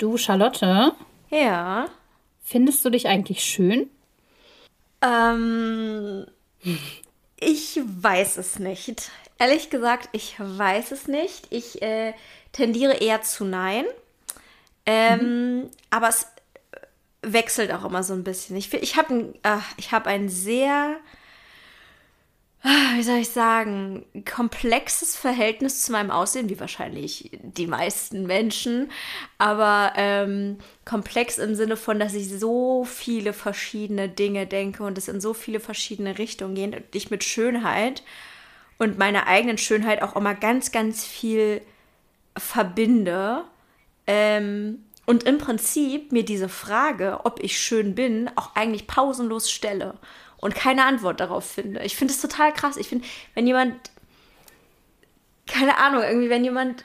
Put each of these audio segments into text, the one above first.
Du, Charlotte, Ja. findest du dich eigentlich schön? Ähm, ich weiß es nicht. Ehrlich gesagt, ich weiß es nicht. Ich äh, tendiere eher zu Nein. Ähm, Aber es wechselt auch immer so ein bisschen. Ich, ich habe ein, ah, ich hab ein sehr, wie soll ich sagen, komplexes Verhältnis zu meinem Aussehen, wie wahrscheinlich die meisten Menschen. Aber ähm, komplex im Sinne von, dass ich so viele verschiedene Dinge denke und es in so viele verschiedene Richtungen geht und ich mit Schönheit und meiner eigenen Schönheit auch immer ganz, ganz viel verbinde. Ähm, und im Prinzip mir diese Frage, ob ich schön bin, auch eigentlich pausenlos stelle und keine Antwort darauf finde. Ich finde es total krass. Ich finde, wenn jemand, keine Ahnung, irgendwie, wenn jemand,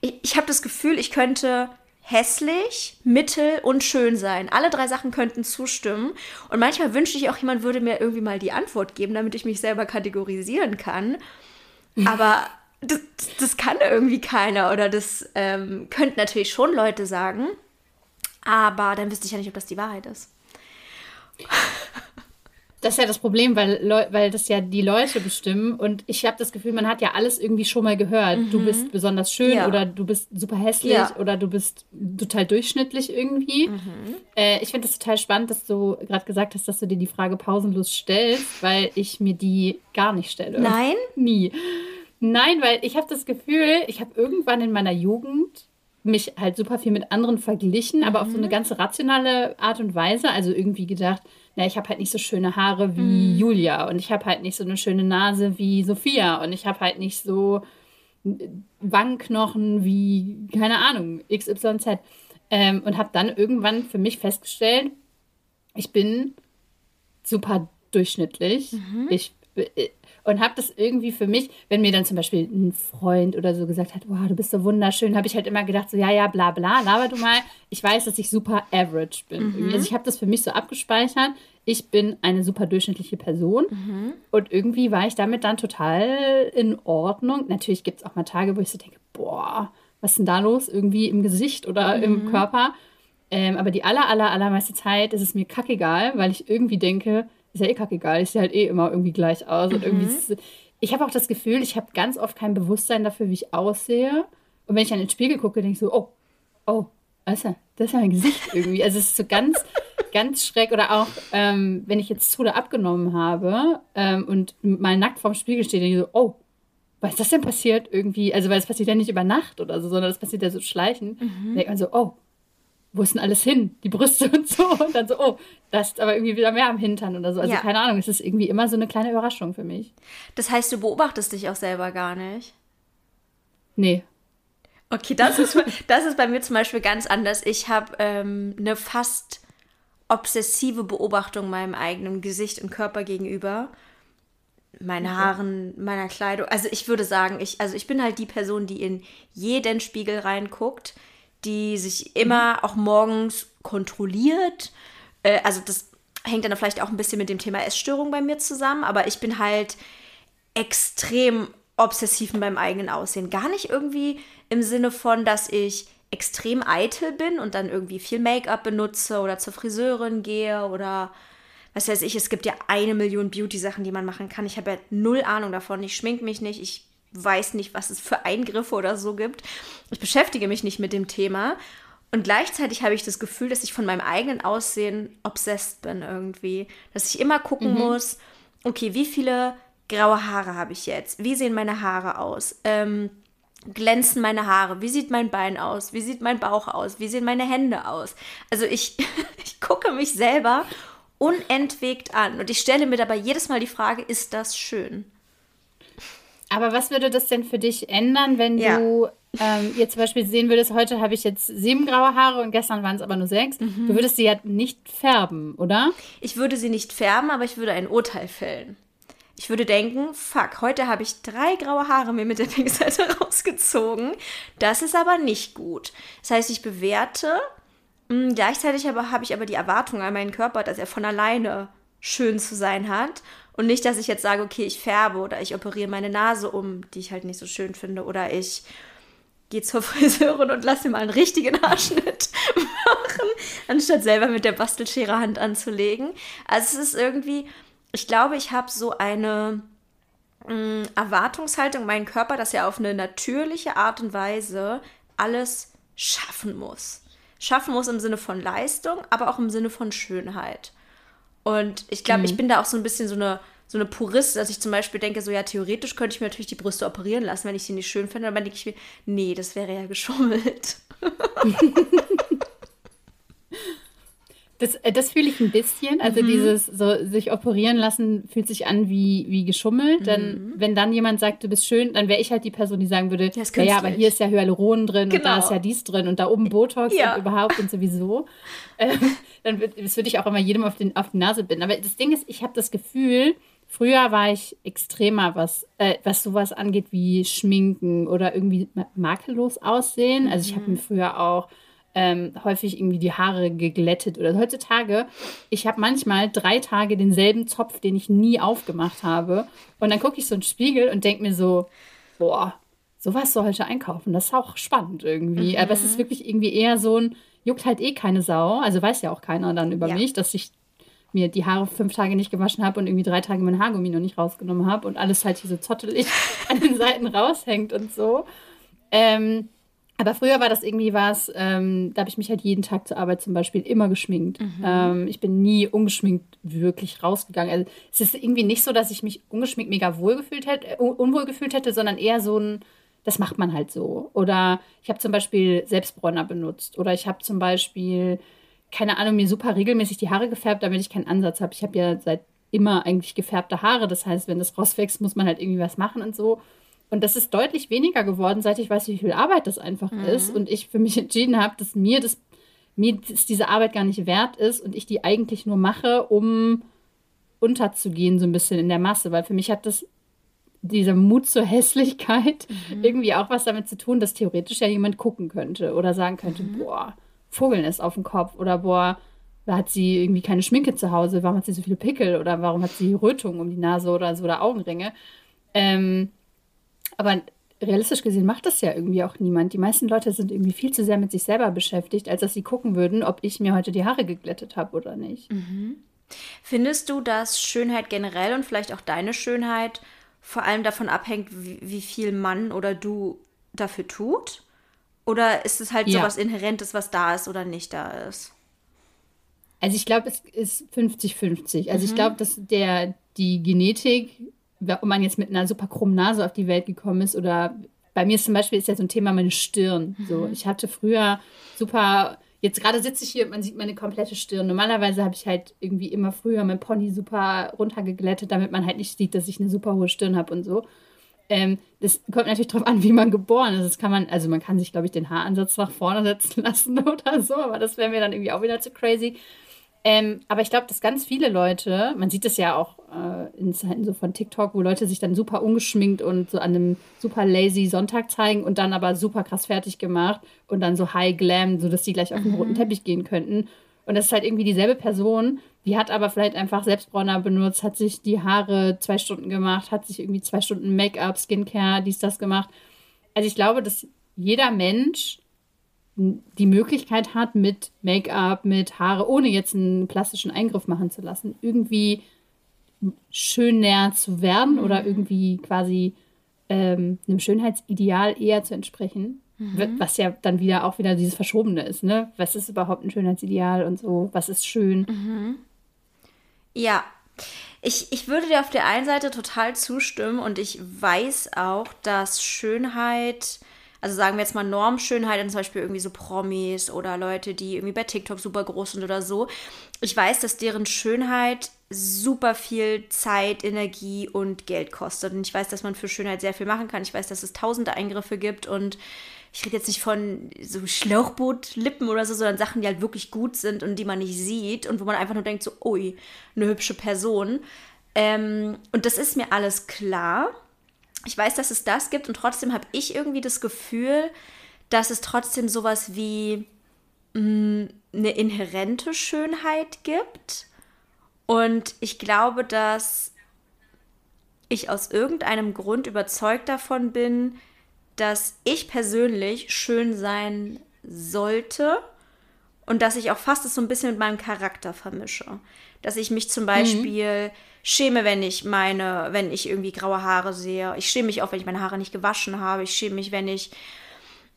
ich, ich habe das Gefühl, ich könnte hässlich, mittel und schön sein. Alle drei Sachen könnten zustimmen. Und manchmal wünsche ich auch, jemand würde mir irgendwie mal die Antwort geben, damit ich mich selber kategorisieren kann. Aber das, das kann irgendwie keiner oder das ähm, könnten natürlich schon Leute sagen. Aber dann wüsste ich ja nicht, ob das die Wahrheit ist. Das ist ja das Problem, weil, Leu weil das ja die Leute bestimmen. Und ich habe das Gefühl, man hat ja alles irgendwie schon mal gehört. Du bist besonders schön Ja. oder du bist super hässlich Ja. oder du bist total durchschnittlich irgendwie. Äh, ich finde es total spannend, dass du gerade gesagt hast, dass du dir die Frage pausenlos stellst, weil ich mir die gar nicht stelle. Nein? Nie. Nein, weil ich habe das Gefühl, ich habe irgendwann in meiner Jugend mich halt super viel mit anderen verglichen, aber auf so eine ganz rationale Art und Weise. Also irgendwie gedacht, na, ich habe halt nicht so schöne Haare wie Julia und ich habe halt nicht so eine schöne Nase wie Sophia und ich habe halt nicht so Wangenknochen wie, keine Ahnung, XYZ. Ähm, und habe dann irgendwann für mich festgestellt, ich bin super durchschnittlich. Ich äh, und habe das irgendwie für mich, wenn mir dann zum Beispiel ein Freund oder so gesagt hat, wow, du bist so wunderschön, habe ich halt immer gedacht, so ja, ja, bla bla, laber du mal. Ich weiß, dass ich super average bin. irgendwie. Also ich habe das für mich so abgespeichert. Ich bin eine super durchschnittliche Person. Und irgendwie war ich damit dann total in Ordnung. Natürlich gibt es auch mal Tage, wo ich so denke, boah, was ist denn da los? Irgendwie im Gesicht oder im Körper. Ähm, aber die aller, aller, allermeiste Zeit ist es mir kackegal, weil ich irgendwie denke, ist ja eh kackegal, ich sehe halt eh immer irgendwie gleich aus. Und irgendwie ist ich habe auch das Gefühl, ich habe ganz oft kein Bewusstsein dafür, wie ich aussehe. Und wenn ich in den Spiegel gucke, denke ich so, oh, oh, das ist ja, das ist ja mein Gesicht irgendwie. Also es ist so ganz, ganz schräg. Oder auch, ähm, wenn ich jetzt zu oder abgenommen habe ähm, und mal nackt vorm Spiegel stehe, denke ich so, oh, was ist das denn passiert irgendwie? Also, weil es passiert ja nicht über Nacht oder so, sondern das passiert ja so schleichend. Da denkt man so, oh, wo ist denn alles hin? Die Brüste und so. Und dann so, oh, das ist aber irgendwie wieder mehr am Hintern oder so. Also Ja. keine Ahnung, es ist irgendwie immer so eine kleine Überraschung für mich. Das heißt, du beobachtest dich auch selber gar nicht. Nee. Okay, das ist, das ist bei mir zum Beispiel ganz anders. Ich habe ähm, eine fast obsessive Beobachtung meinem eigenen Gesicht und Körper gegenüber. Meinen Haaren, meiner Kleidung. Also ich würde sagen, ich, also ich bin halt die Person, die in jeden Spiegel reinguckt, die sich immer auch morgens kontrolliert. Äh, also das hängt dann vielleicht auch ein bisschen mit dem Thema Essstörung bei mir zusammen, aber ich bin halt extrem obsessiv mit meinem eigenen Aussehen. Gar nicht irgendwie im Sinne von, dass ich extrem eitel bin und dann irgendwie viel Make-up benutze oder zur Friseurin gehe oder was weiß ich, es gibt ja eine Million Beauty-Sachen, die man machen kann. Ich habe ja null Ahnung davon. Ich schmink mich nicht, ich weiß nicht, was es für Eingriffe oder so gibt. Ich beschäftige mich nicht mit dem Thema. Und gleichzeitig habe ich das Gefühl, dass ich von meinem eigenen Aussehen obsessed bin irgendwie. Dass ich immer gucken muss, okay, wie viele graue Haare habe ich jetzt? Wie sehen meine Haare aus? Ähm, glänzen meine Haare? Wie sieht mein Bein aus? Wie sieht mein Bauch aus? Wie sehen meine Hände aus? Also ich, ich gucke mich selber unentwegt an und ich stelle mir dabei jedes Mal die Frage, ist das schön? Aber was würde das denn für dich ändern, wenn Ja. du ähm, jetzt zum Beispiel sehen würdest, heute habe ich jetzt sieben graue Haare und gestern waren es aber nur sechs. Du würdest sie ja nicht färben, oder? Ich würde sie nicht färben, aber ich würde ein Urteil fällen. Ich würde denken, fuck, heute habe ich drei graue Haare mir mit der Pinzette rausgezogen. Das ist aber nicht gut. Das heißt, ich bewerte, mh, gleichzeitig aber habe ich aber die Erwartung an meinen Körper, dass er von alleine schön zu sein hat. Und nicht, dass ich jetzt sage, okay, ich färbe oder ich operiere meine Nase um, die ich halt nicht so schön finde, oder ich gehe zur Friseurin und lass mir mal einen richtigen Haarschnitt machen, anstatt selber mit der Bastelschere Hand anzulegen. Also es ist irgendwie, ich glaube, ich habe so eine mh, mm, Erwartungshaltung, mein Körper, dass er auf eine natürliche Art und Weise alles schaffen muss. Schaffen muss im Sinne von Leistung, aber auch im Sinne von Schönheit. Und ich glaube, mhm. ich bin da auch so ein bisschen so eine so eine Purist, dass ich zum Beispiel denke, so ja, theoretisch könnte ich mir natürlich die Brüste operieren lassen, wenn ich sie nicht schön finde. Aber dann denke ich mir, nee, das wäre ja geschummelt. Das, äh, das fühle ich ein bisschen. Also mhm. dieses so sich operieren lassen fühlt sich an wie, wie geschummelt. Mhm. Dann, wenn dann jemand sagt, du bist schön, dann wäre ich halt die Person, die sagen würde, ja, ja, aber hier ist ja Hyaluron drin genau. und da genau. ist ja dies drin und da oben Botox ja. und überhaupt und sowieso. Ähm, dann würde das würde ich auch immer jedem auf, den, auf die Nase binden. Aber das Ding ist, ich habe das Gefühl, Früher war ich extremer, was, äh, was sowas angeht wie Schminken oder irgendwie makellos aussehen. Also ich habe mir mhm. früher auch ähm, häufig irgendwie die Haare geglättet oder heutzutage, ich habe manchmal drei Tage denselben Zopf, den ich nie aufgemacht habe. Und dann gucke ich so in den Spiegel und denke mir so, boah, sowas soll heute einkaufen. Das ist auch spannend irgendwie. Mhm. Aber es ist wirklich irgendwie eher so ein, juckt halt eh keine Sau. Also weiß ja auch keiner dann über ja. mich, dass ich mir die Haare fünf Tage nicht gewaschen habe und irgendwie drei Tage mein Haargummi noch nicht rausgenommen habe und alles halt hier so zottelig an den Seiten raushängt und so. Ähm, aber früher war das irgendwie was, ähm, da habe ich mich halt jeden Tag zur Arbeit zum Beispiel immer geschminkt. Mhm. Ähm, ich bin nie ungeschminkt wirklich rausgegangen. Also es ist irgendwie nicht so, dass ich mich ungeschminkt mega wohl gefühlt hätte, äh, unwohl gefühlt hätte, sondern eher so ein, das macht man halt so. Oder ich habe zum Beispiel Selbstbräuner benutzt. Oder ich habe zum Beispiel, keine Ahnung, mir super regelmäßig die Haare gefärbt, damit ich keinen Ansatz habe. Ich habe ja seit immer eigentlich gefärbte Haare. Das heißt, wenn das rauswächst, muss man halt irgendwie was machen und so. Und das ist deutlich weniger geworden, seit ich weiß, wie viel Arbeit das einfach mhm. ist. Und ich für mich entschieden habe, dass mir das mir das diese Arbeit gar nicht wert ist und ich die eigentlich nur mache, um unterzugehen, so ein bisschen in der Masse. Weil für mich hat das dieser Mut zur Hässlichkeit mhm. irgendwie auch was damit zu tun, dass theoretisch ja jemand gucken könnte oder sagen könnte, mhm. boah, Vogeln ist auf dem Kopf oder boah, da hat sie irgendwie keine Schminke zu Hause, warum hat sie so viele Pickel oder warum hat sie Rötungen um die Nase oder so oder Augenringe. Ähm, aber realistisch gesehen macht das ja irgendwie auch niemand. Die meisten Leute sind irgendwie viel zu sehr mit sich selber beschäftigt, als dass sie gucken würden, ob ich mir heute die Haare geglättet habe oder nicht. Mhm. Findest du, dass Schönheit generell und vielleicht auch deine Schönheit vor allem davon abhängt, wie, wie viel Mann oder du dafür tut? Oder ist es halt ja. so was Inhärentes, was da ist oder nicht da ist? Also ich glaube, es ist 50-50. Also mhm. ich glaube, dass der die Genetik ob man jetzt mit einer super krummen Nase auf die Welt gekommen ist oder bei mir ist zum Beispiel ist ja so ein Thema meine Stirn. So, mhm. ich hatte früher super, jetzt gerade sitze ich hier und man sieht meine komplette Stirn. Normalerweise habe ich halt irgendwie immer früher mein Pony super runtergeglättet, damit man halt nicht sieht, dass ich eine super hohe Stirn habe und so. Ähm, das kommt natürlich darauf an, wie man geboren ist. Das kann man, also man kann sich, glaube ich, den Haaransatz nach vorne setzen lassen oder so, aber das wäre mir dann irgendwie auch wieder zu crazy. Ähm, aber ich glaube, dass ganz viele Leute, man sieht es ja auch äh, in Zeiten so von TikTok, wo Leute sich dann super ungeschminkt und so an einem super lazy Sonntag zeigen und dann aber super krass fertig gemacht und dann so high glam, sodass die gleich auf den roten mhm. Teppich gehen könnten. Und das ist halt irgendwie dieselbe Person, die hat aber vielleicht einfach Selbstbräuner benutzt, hat sich die Haare zwei Stunden gemacht, hat sich irgendwie zwei Stunden Make-up, Skincare, dies, das gemacht. Also ich glaube, dass jeder Mensch die Möglichkeit hat, mit Make-up, mit Haare, ohne jetzt einen plastischen Eingriff machen zu lassen, irgendwie schön näher zu werden mhm. oder irgendwie quasi ähm, einem Schönheitsideal eher zu entsprechen. Mhm. Was ja dann wieder auch wieder dieses Verschobene ist, ne? Was ist überhaupt ein Schönheitsideal und so? Was ist schön? Mhm. Ja. Ich, ich würde dir auf der einen Seite total zustimmen und ich weiß auch, dass Schönheit also sagen wir jetzt mal Normschönheit, zum Beispiel irgendwie so Promis oder Leute, die irgendwie bei TikTok super groß sind oder so. Ich weiß, dass deren Schönheit super viel Zeit, Energie und Geld kostet. Und ich weiß, dass man für Schönheit sehr viel machen kann. Ich weiß, dass es tausende Eingriffe gibt und ich rede jetzt nicht von so Schlauchbootlippen oder so, sondern Sachen, die halt wirklich gut sind und die man nicht sieht und wo man einfach nur denkt, so, ui, eine hübsche Person. Ähm, und das ist mir alles klar ich weiß, dass es das gibt und trotzdem habe ich irgendwie das Gefühl, dass es trotzdem sowas wie mh, mm, eine inhärente Schönheit gibt. Und ich glaube, dass ich aus irgendeinem Grund überzeugt davon bin, dass ich persönlich schön sein sollte und dass ich auch fast es so ein bisschen mit meinem Charakter vermische. Dass ich mich zum Mhm. Beispiel schäme, wenn ich meine, wenn ich irgendwie graue Haare sehe. Ich schäme mich auch, wenn ich meine Haare nicht gewaschen habe. Ich schäme mich, wenn ich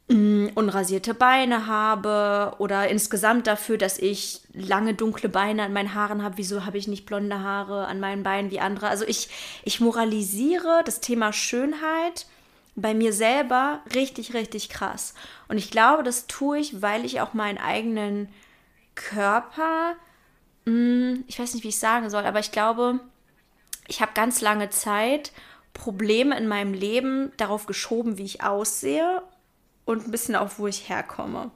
unrasierte Beine habe oder insgesamt dafür, dass ich lange dunkle Beine an meinen Haaren habe. Wieso habe ich nicht blonde Haare an meinen Beinen wie andere? Also ich, ich moralisiere das Thema Schönheit bei mir selber richtig, richtig krass. Und ich glaube, das tue ich, weil ich auch meinen eigenen Körper, mh, ich weiß nicht, wie ich sagen soll, aber ich glaube, ich habe ganz lange Zeit Probleme in meinem Leben darauf geschoben, wie ich aussehe und ein bisschen auch, wo ich herkomme.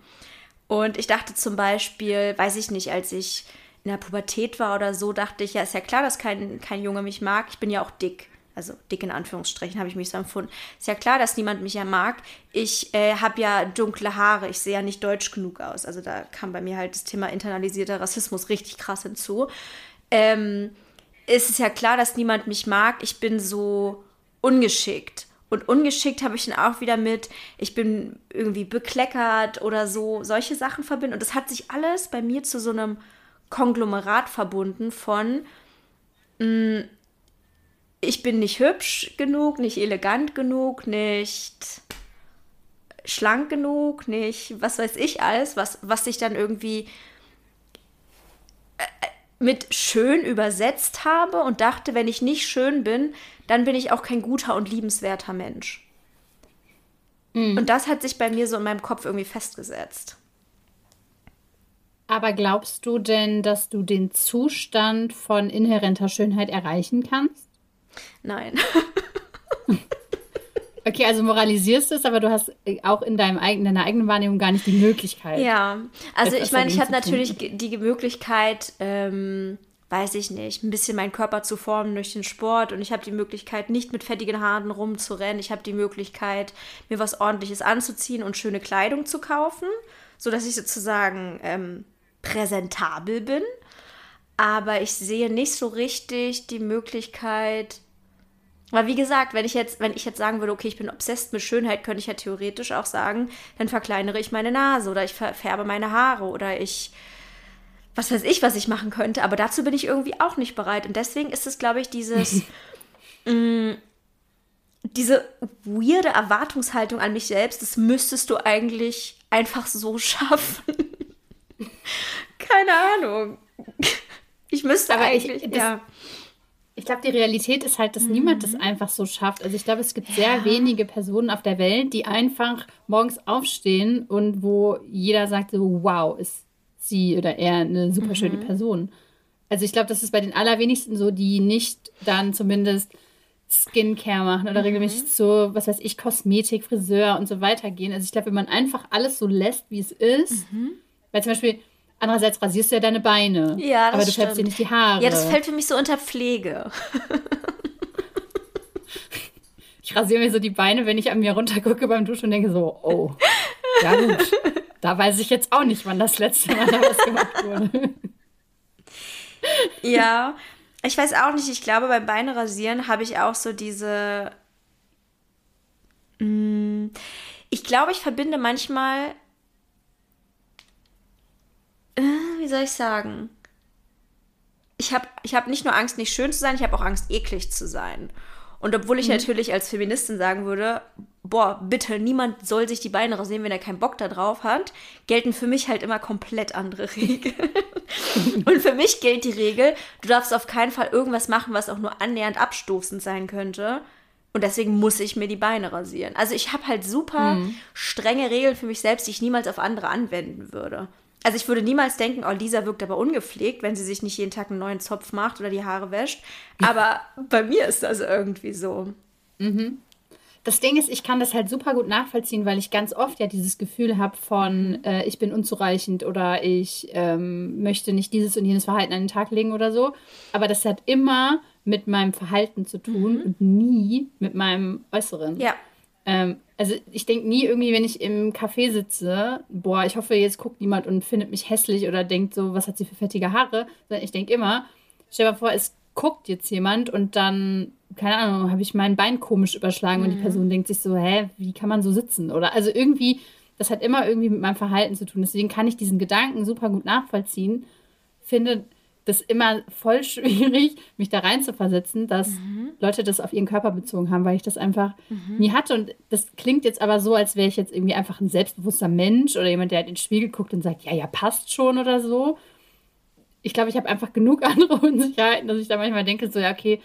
Und ich dachte zum Beispiel, weiß ich nicht, als ich in der Pubertät war oder so, dachte ich, ja, ist ja klar, dass kein, kein Junge mich mag. Ich bin ja auch dick. Also dick in Anführungsstrichen habe ich mich so empfunden. Ist ja klar, dass niemand mich ja mag. Ich äh, habe ja dunkle Haare. Ich sehe ja nicht deutsch genug aus. Also da kam bei mir halt das Thema internalisierter Rassismus richtig krass hinzu. Ähm, es ist ja klar, dass niemand mich mag. Ich bin so ungeschickt. Und ungeschickt habe ich dann auch wieder mit, ich bin irgendwie bekleckert oder so, solche Sachen verbinden. Und das hat sich alles bei mir zu so einem Konglomerat verbunden von, mh, ich bin nicht hübsch genug, nicht elegant genug, nicht schlank genug, nicht was weiß ich alles, was, was sich dann irgendwie äh, mit schön übersetzt habe und dachte, wenn ich nicht schön bin, dann bin ich auch kein guter und liebenswerter Mensch. Und das hat sich bei mir so in meinem Kopf irgendwie festgesetzt. Aber glaubst du denn, dass du den Zustand von inhärenter Schönheit erreichen kannst? Nein. Okay, also moralisierst du es, aber du hast auch in deinem eigenen, deiner eigenen Wahrnehmung gar nicht die Möglichkeit. Ja, also ich meine, ich habe natürlich die Möglichkeit, ähm, weiß ich nicht, ein bisschen meinen Körper zu formen durch den Sport und ich habe die Möglichkeit, nicht mit fettigen Haaren rumzurennen. Ich habe die Möglichkeit, mir was Ordentliches anzuziehen und schöne Kleidung zu kaufen, sodass ich sozusagen ähm, präsentabel bin. Aber ich sehe nicht so richtig die Möglichkeit, weil wie gesagt, wenn ich jetzt, wenn ich jetzt sagen würde, okay, ich bin obsessed mit Schönheit, könnte ich ja theoretisch auch sagen, dann verkleinere ich meine Nase oder ich ver- färbe meine Haare oder ich was weiß ich, was ich machen könnte, aber dazu bin ich irgendwie auch nicht bereit und deswegen ist es, glaube ich, dieses mh, diese weirde Erwartungshaltung an mich selbst, das müsstest du eigentlich einfach so schaffen. Keine Ahnung. Ich müsste Aber ich- eigentlich, das- ja. Ich glaube, die Realität ist halt, dass niemand das einfach so schafft. Also ich glaube, es gibt sehr wenige Personen auf der Welt, die einfach morgens aufstehen und wo jeder sagt so, wow, ist sie oder er eine super schöne Person. Also ich glaube, das ist bei den allerwenigsten so, die nicht dann zumindest Skincare machen oder regelmäßig zu, was weiß ich, Kosmetik, Friseur und so weiter gehen. Also ich glaube, wenn man einfach alles so lässt, wie es ist, weil zum Beispiel andererseits rasierst du ja deine Beine, Ja, das aber du färbst dir stimmt. nicht die Haare. Ja, das fällt für mich so unter Pflege. Ich rasiere mir so die Beine, wenn ich an mir runtergucke beim Duschen und denke so, oh, ja gut. Da weiß ich jetzt auch nicht, wann das letzte Mal da was gemacht wurde. Ja, ich weiß auch nicht. Ich glaube, beim Beinrasieren habe ich auch so diese. Mm, Ich glaube, ich verbinde manchmal. Äh, Wie soll ich sagen? Ich habe ich hab nicht nur Angst, nicht schön zu sein, ich habe auch Angst, eklig zu sein. Und obwohl ich natürlich als Feministin sagen würde, boah, bitte, niemand soll sich die Beine rasieren, wenn er keinen Bock da drauf hat, gelten für mich halt immer komplett andere Regeln. Und für mich gilt die Regel, du darfst auf keinen Fall irgendwas machen, was auch nur annähernd abstoßend sein könnte. Und deswegen muss ich mir die Beine rasieren. Also ich habe halt super strenge Regeln für mich selbst, die ich niemals auf andere anwenden würde. Also ich würde niemals denken, oh, Lisa wirkt aber ungepflegt, wenn sie sich nicht jeden Tag einen neuen Zopf macht oder die Haare wäscht. Aber bei mir ist das irgendwie so. Das Ding ist, ich kann das halt super gut nachvollziehen, weil ich ganz oft ja dieses Gefühl habe von, äh, ich bin unzureichend oder ich ähm, möchte nicht dieses und jenes Verhalten an den Tag legen oder so. Aber das hat immer mit meinem Verhalten zu tun und nie mit meinem Äußeren. Ja. Ähm, also ich denke nie irgendwie, wenn ich im Café sitze, boah, ich hoffe, jetzt guckt niemand und findet mich hässlich oder denkt so, was hat sie für fettige Haare, sondern ich denke immer, stell dir mal vor, es guckt jetzt jemand und dann, keine Ahnung, habe ich mein Bein komisch überschlagen mhm. und die mhm. Person denkt sich so, hä, wie kann man so sitzen? Oder also irgendwie, das hat immer irgendwie mit meinem Verhalten zu tun. Deswegen kann ich diesen Gedanken super gut nachvollziehen. Finde das immer voll schwierig, mich da rein zu versetzen, dass mhm. Leute das auf ihren Körper bezogen haben, weil ich das einfach mhm. nie hatte. Und das klingt jetzt aber so, als wäre ich jetzt irgendwie einfach ein selbstbewusster Mensch oder jemand, der halt in den Spiegel guckt und sagt, ja, ja, passt schon oder so. Ich glaube, ich habe einfach genug andere Unsicherheiten, dass ich da manchmal denke, so, ja, okay,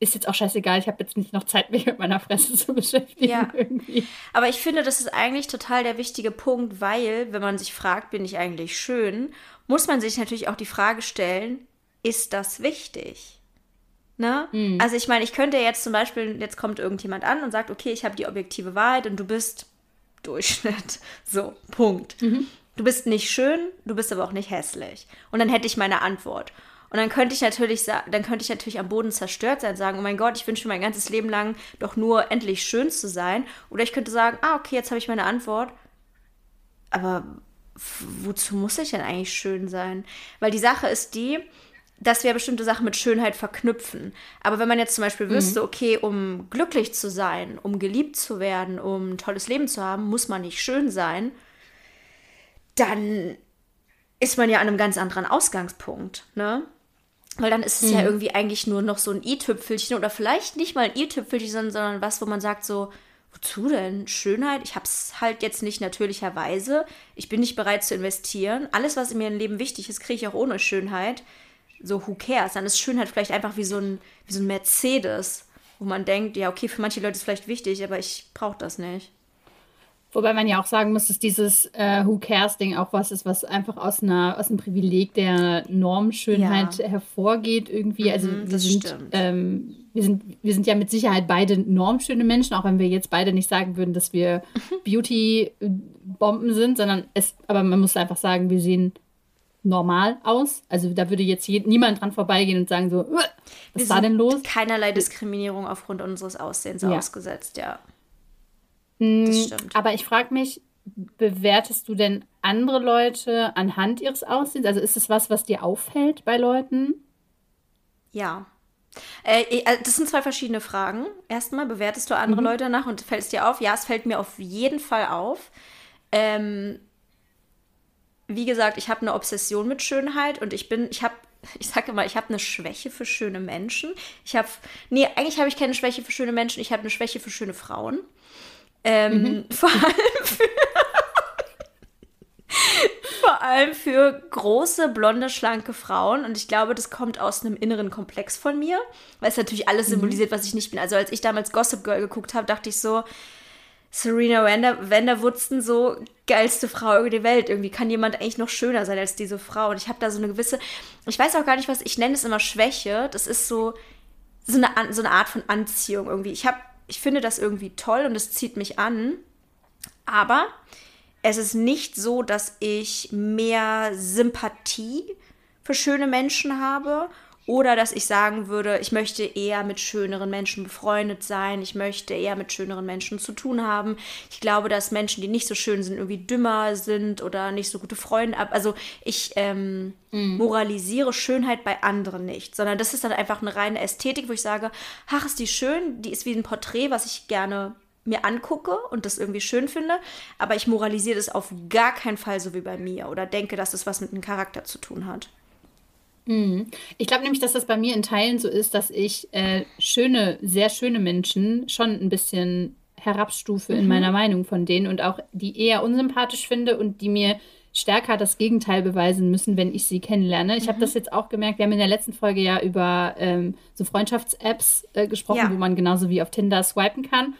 ist jetzt auch scheißegal, ich habe jetzt nicht noch Zeit, mich mit meiner Fresse zu beschäftigen. Ja. Irgendwie. Aber ich finde, das ist eigentlich total der wichtige Punkt, weil, wenn man sich fragt, bin ich eigentlich schön, muss man sich natürlich auch die Frage stellen, ist das wichtig? Ne? Mhm. Also ich meine, ich könnte jetzt zum Beispiel, jetzt kommt irgendjemand an und sagt, okay, ich habe die objektive Wahrheit und du bist Durchschnitt. So, Punkt. Mhm. Du bist nicht schön, du bist aber auch nicht hässlich. Und dann hätte ich meine Antwort. Und dann könnte ich natürlich dann könnte ich natürlich am Boden zerstört sein, sagen, oh mein Gott, ich wünsche mein ganzes Leben lang doch nur endlich schön zu sein. Oder ich könnte sagen, ah, okay, jetzt habe ich meine Antwort. Aber wozu muss ich denn eigentlich schön sein? Weil die Sache ist die, dass wir bestimmte Sachen mit Schönheit verknüpfen. Aber wenn man jetzt zum Beispiel mhm. wüsste, okay, um glücklich zu sein, um geliebt zu werden, um ein tolles Leben zu haben, muss man nicht schön sein, dann ist man ja an einem ganz anderen Ausgangspunkt, ne? Weil dann ist es mhm. ja irgendwie eigentlich nur noch so ein i-Tüpfelchen oder vielleicht nicht mal ein i-Tüpfelchen, sondern was, wo man sagt so, wozu denn? Schönheit? Ich hab's halt jetzt nicht natürlicherweise. Ich bin nicht bereit zu investieren. Alles, was in mir im Leben wichtig ist, kriege ich auch ohne Schönheit. So, who cares? Dann ist Schönheit vielleicht einfach wie so ein, wie so ein Mercedes, wo man denkt, ja, okay, für manche Leute ist es vielleicht wichtig, aber ich brauche das nicht. Wobei man ja auch sagen muss, dass dieses äh, Who Cares-Ding auch was ist, was einfach aus, einer, aus einem Privileg der Normschönheit ja. hervorgeht irgendwie. Also mhm, wir, sind, ähm, wir, sind, wir sind ja mit Sicherheit beide normschöne Menschen, auch wenn wir jetzt beide nicht sagen würden, dass wir Beauty-Bomben sind, sondern es, aber man muss einfach sagen, wir sehen normal aus. Also da würde jetzt je, niemand dran vorbeigehen und sagen so, was wir war denn los? Keinerlei Diskriminierung aufgrund unseres Aussehens ja. ausgesetzt, ja. Das stimmt. Aber ich frage mich, bewertest du denn andere Leute anhand ihres Aussehens? Also ist es was, was dir auffällt bei Leuten? Ja. Äh, äh das sind zwei verschiedene Fragen. Erstmal, bewertest du andere mhm. Leute nach und fällt es dir auf? Ja, es fällt mir auf jeden Fall auf. Ähm, wie gesagt, ich habe eine Obsession mit Schönheit und ich bin, ich habe ich sage immer, ich habe eine Schwäche für schöne Menschen. Ich habe, nee, eigentlich habe ich keine Schwäche für schöne Menschen, ich habe eine Schwäche für schöne Frauen. Ähm, mhm. Vor allem für vor allem für große, blonde, schlanke Frauen. Und ich glaube, das kommt aus einem inneren Komplex von mir, weil es natürlich alles mhm. symbolisiert, was ich nicht bin. Also als ich damals Gossip Girl geguckt habe, dachte ich so, Serena Vanderwoodson so geilste Frau über die Welt. Irgendwie kann jemand eigentlich noch schöner sein als diese Frau. Und ich habe da so eine gewisse, ich weiß auch gar nicht, was, ich nenne es immer Schwäche. Das ist so, so, eine, so eine Art von Anziehung irgendwie. Ich habe ich finde das irgendwie toll und es zieht mich an. Aber es ist nicht so, dass ich mehr Sympathie für schöne Menschen habe oder dass ich sagen würde, ich möchte eher mit schöneren Menschen befreundet sein, ich möchte eher mit schöneren Menschen zu tun haben. Ich glaube, dass Menschen, die nicht so schön sind, irgendwie dümmer sind oder nicht so gute Freunde. Also ich ähm, mhm. moralisiere Schönheit bei anderen nicht, sondern das ist dann einfach eine reine Ästhetik, wo ich sage, ach, ist die schön, die ist wie ein Porträt, was ich gerne mir angucke und das irgendwie schön finde, aber ich moralisiere das auf gar keinen Fall so wie bei mir oder denke, dass das was mit einem Charakter zu tun hat. Mhm. Ich glaube nämlich, dass das bei mir in Teilen so ist, dass ich äh, schöne, sehr schöne Menschen schon ein bisschen herabstufe mhm. in meiner Meinung von denen und auch die eher unsympathisch finde und die mir stärker das Gegenteil beweisen müssen, wenn ich sie kennenlerne. Ich mhm. habe das jetzt auch gemerkt, wir haben in der letzten Folge ja über ähm, so Freundschafts-Apps äh, gesprochen, ja. wo man genauso wie auf Tinder swipen kann.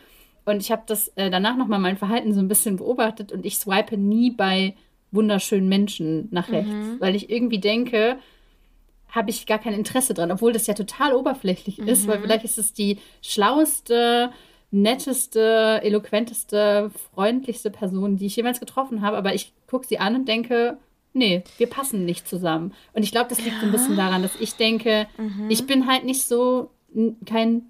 Und ich habe das äh, danach nochmal mein Verhalten so ein bisschen beobachtet und ich swipe nie bei wunderschönen Menschen nach rechts, mhm. weil ich irgendwie denke, habe ich gar kein Interesse dran, obwohl das ja total oberflächlich mhm. ist, weil mhm. vielleicht ist es die schlaueste, netteste, eloquenteste, freundlichste Person, die ich jemals getroffen habe, aber ich gucke sie an und denke, nee, wir passen nicht zusammen. Und ich glaube, das liegt ja. ein bisschen daran, dass ich denke, mhm. ich bin halt nicht so kein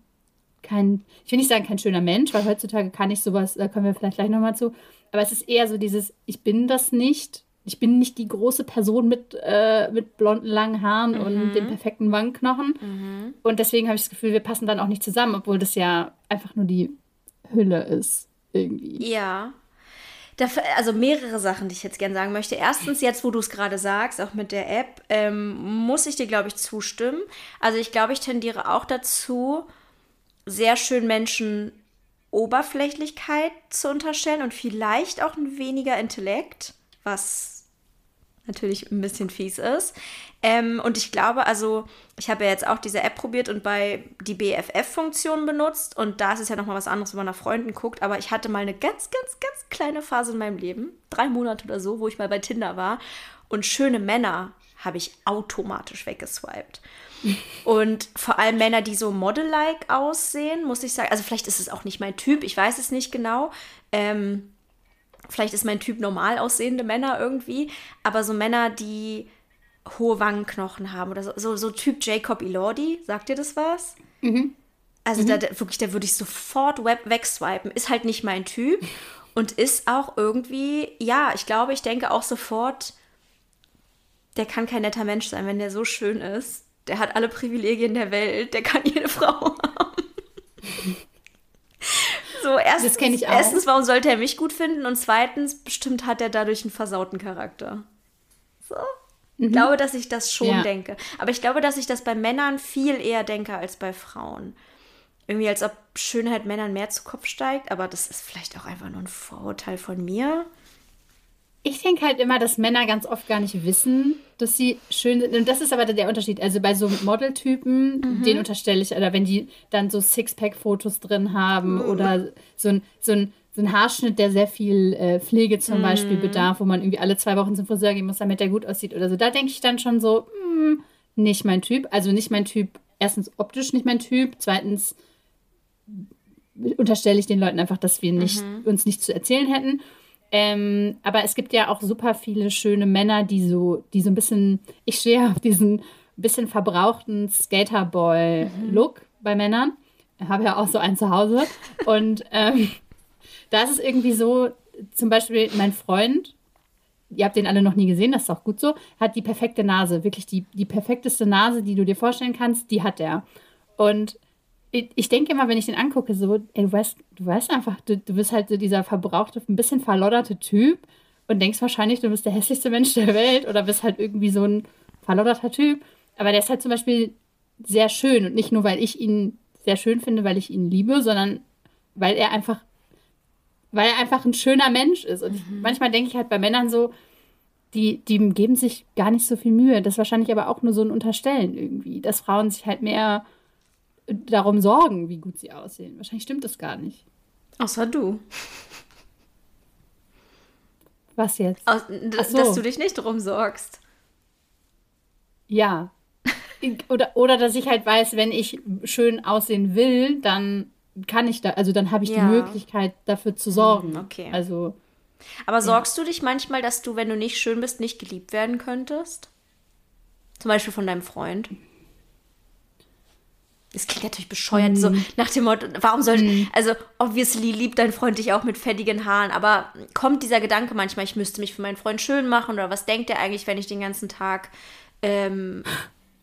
kein, ich will nicht sagen kein schöner Mensch, weil heutzutage kann ich sowas, da kommen wir vielleicht gleich nochmal zu, aber es ist eher so dieses, ich bin das nicht ich bin nicht die große Person mit, äh, mit blonden, langen Haaren mhm. und den perfekten Wangenknochen. Mhm. Und deswegen habe ich das Gefühl, wir passen dann auch nicht zusammen, obwohl das ja einfach nur die Hülle ist. Irgendwie. Ja. Also mehrere Sachen, die ich jetzt gerne sagen möchte. Erstens, jetzt wo du es gerade sagst, auch mit der App, ähm, muss ich dir, glaube ich, zustimmen. Also ich glaube, ich tendiere auch dazu, sehr schön Menschen Oberflächlichkeit zu unterstellen und vielleicht auch ein weniger Intellekt, was natürlich ein bisschen fies ist. Ähm, und ich glaube, also, ich habe ja jetzt auch diese App probiert und bei die BFF-Funktion benutzt. Und da ist es ja nochmal was anderes, wenn man nach Freunden guckt. Aber ich hatte mal eine ganz, ganz, ganz kleine Phase in meinem Leben, drei Monate oder so, wo ich mal bei Tinder war. Und schöne Männer habe ich automatisch weggeswiped. Und vor allem Männer, die so Model-like aussehen, muss ich sagen. Also vielleicht ist es auch nicht mein Typ, ich weiß es nicht genau. Ähm, vielleicht ist mein Typ normal aussehende Männer irgendwie, aber so Männer, die hohe Wangenknochen haben oder so, so, so Typ Jacob Elordi, sagt dir das was? Mhm. Also mhm. Da, da, wirklich, da würde ich sofort web wegswipen. Ist halt nicht mein Typ und ist auch irgendwie, ja, ich glaube, ich denke auch sofort, der kann kein netter Mensch sein, wenn der so schön ist der hat alle Privilegien der Welt, der kann jede Frau haben. So, erstens, das kenne ich auch. Erstens, warum sollte er mich gut finden? Und zweitens, bestimmt hat er dadurch einen versauten Charakter. So. Ich mhm. glaube, dass ich das schon ja. denke. Aber ich glaube, dass ich das bei Männern viel eher denke als bei Frauen. Irgendwie als ob Schönheit Männern mehr zu Kopf steigt, aber das ist vielleicht auch einfach nur ein Vorurteil von mir. Ich denke halt immer, dass Männer ganz oft gar nicht wissen, dass sie schön sind. Und das ist aber der Unterschied. Also bei so Modeltypen, mhm. den unterstelle ich, oder wenn die dann so Sixpack-Fotos drin haben mhm. oder so ein, so, ein, so ein Haarschnitt, der sehr viel äh, Pflege zum mhm. Beispiel bedarf, wo man irgendwie alle zwei Wochen zum Friseur gehen muss, damit der gut aussieht oder so. Da denke ich dann schon so, mh, hm, nicht mein Typ. Also nicht mein Typ, erstens optisch nicht mein Typ, zweitens unterstelle ich den Leuten einfach, dass wir nicht, mhm. uns nichts zu erzählen hätten. Ähm, aber es gibt ja auch super viele schöne Männer, die so, die so ein bisschen, ich stehe auf diesen bisschen verbrauchten Skaterboy-Look mhm. bei Männern. Ich habe ja auch so einen zu Hause. Und ähm, da ist es irgendwie so, zum Beispiel mein Freund, ihr habt den alle noch nie gesehen, das ist auch gut so, hat die perfekte Nase, wirklich die, die perfekteste Nase, die du dir vorstellen kannst, die hat er. Und ich denke immer, wenn ich den angucke, so, ey, du weißt, du weißt einfach, du, du bist halt so dieser verbrauchte, ein bisschen verlodderte Typ und denkst wahrscheinlich, du bist der hässlichste Mensch der Welt oder bist halt irgendwie so ein verlodderter Typ. Aber der ist halt zum Beispiel sehr schön und nicht nur, weil ich ihn sehr schön finde, weil ich ihn liebe, sondern weil er einfach, weil er einfach ein schöner Mensch ist. Und mhm. manchmal denke ich halt bei Männern so, die, die geben sich gar nicht so viel Mühe. Das ist wahrscheinlich aber auch nur so ein Unterstellen irgendwie, dass Frauen sich halt mehr darum sorgen, wie gut sie aussehen. Wahrscheinlich stimmt das gar nicht. Außer du. Was jetzt? Aus, so. Dass du dich nicht darum sorgst. Ja. oder, oder dass ich halt weiß, wenn ich schön aussehen will, dann kann ich da, also dann habe ich ja. die Möglichkeit, dafür zu sorgen. Hm, okay. Also. Aber sorgst ja. du dich manchmal, dass du, wenn du nicht schön bist, nicht geliebt werden könntest? Zum Beispiel von deinem Freund? Das klingt natürlich bescheuert, mm. so nach dem Motto, warum soll, mm. also obviously liebt dein Freund dich auch mit fettigen Haaren, aber kommt dieser Gedanke manchmal, ich müsste mich für meinen Freund schön machen oder was denkt er eigentlich, wenn ich den ganzen Tag, ähm,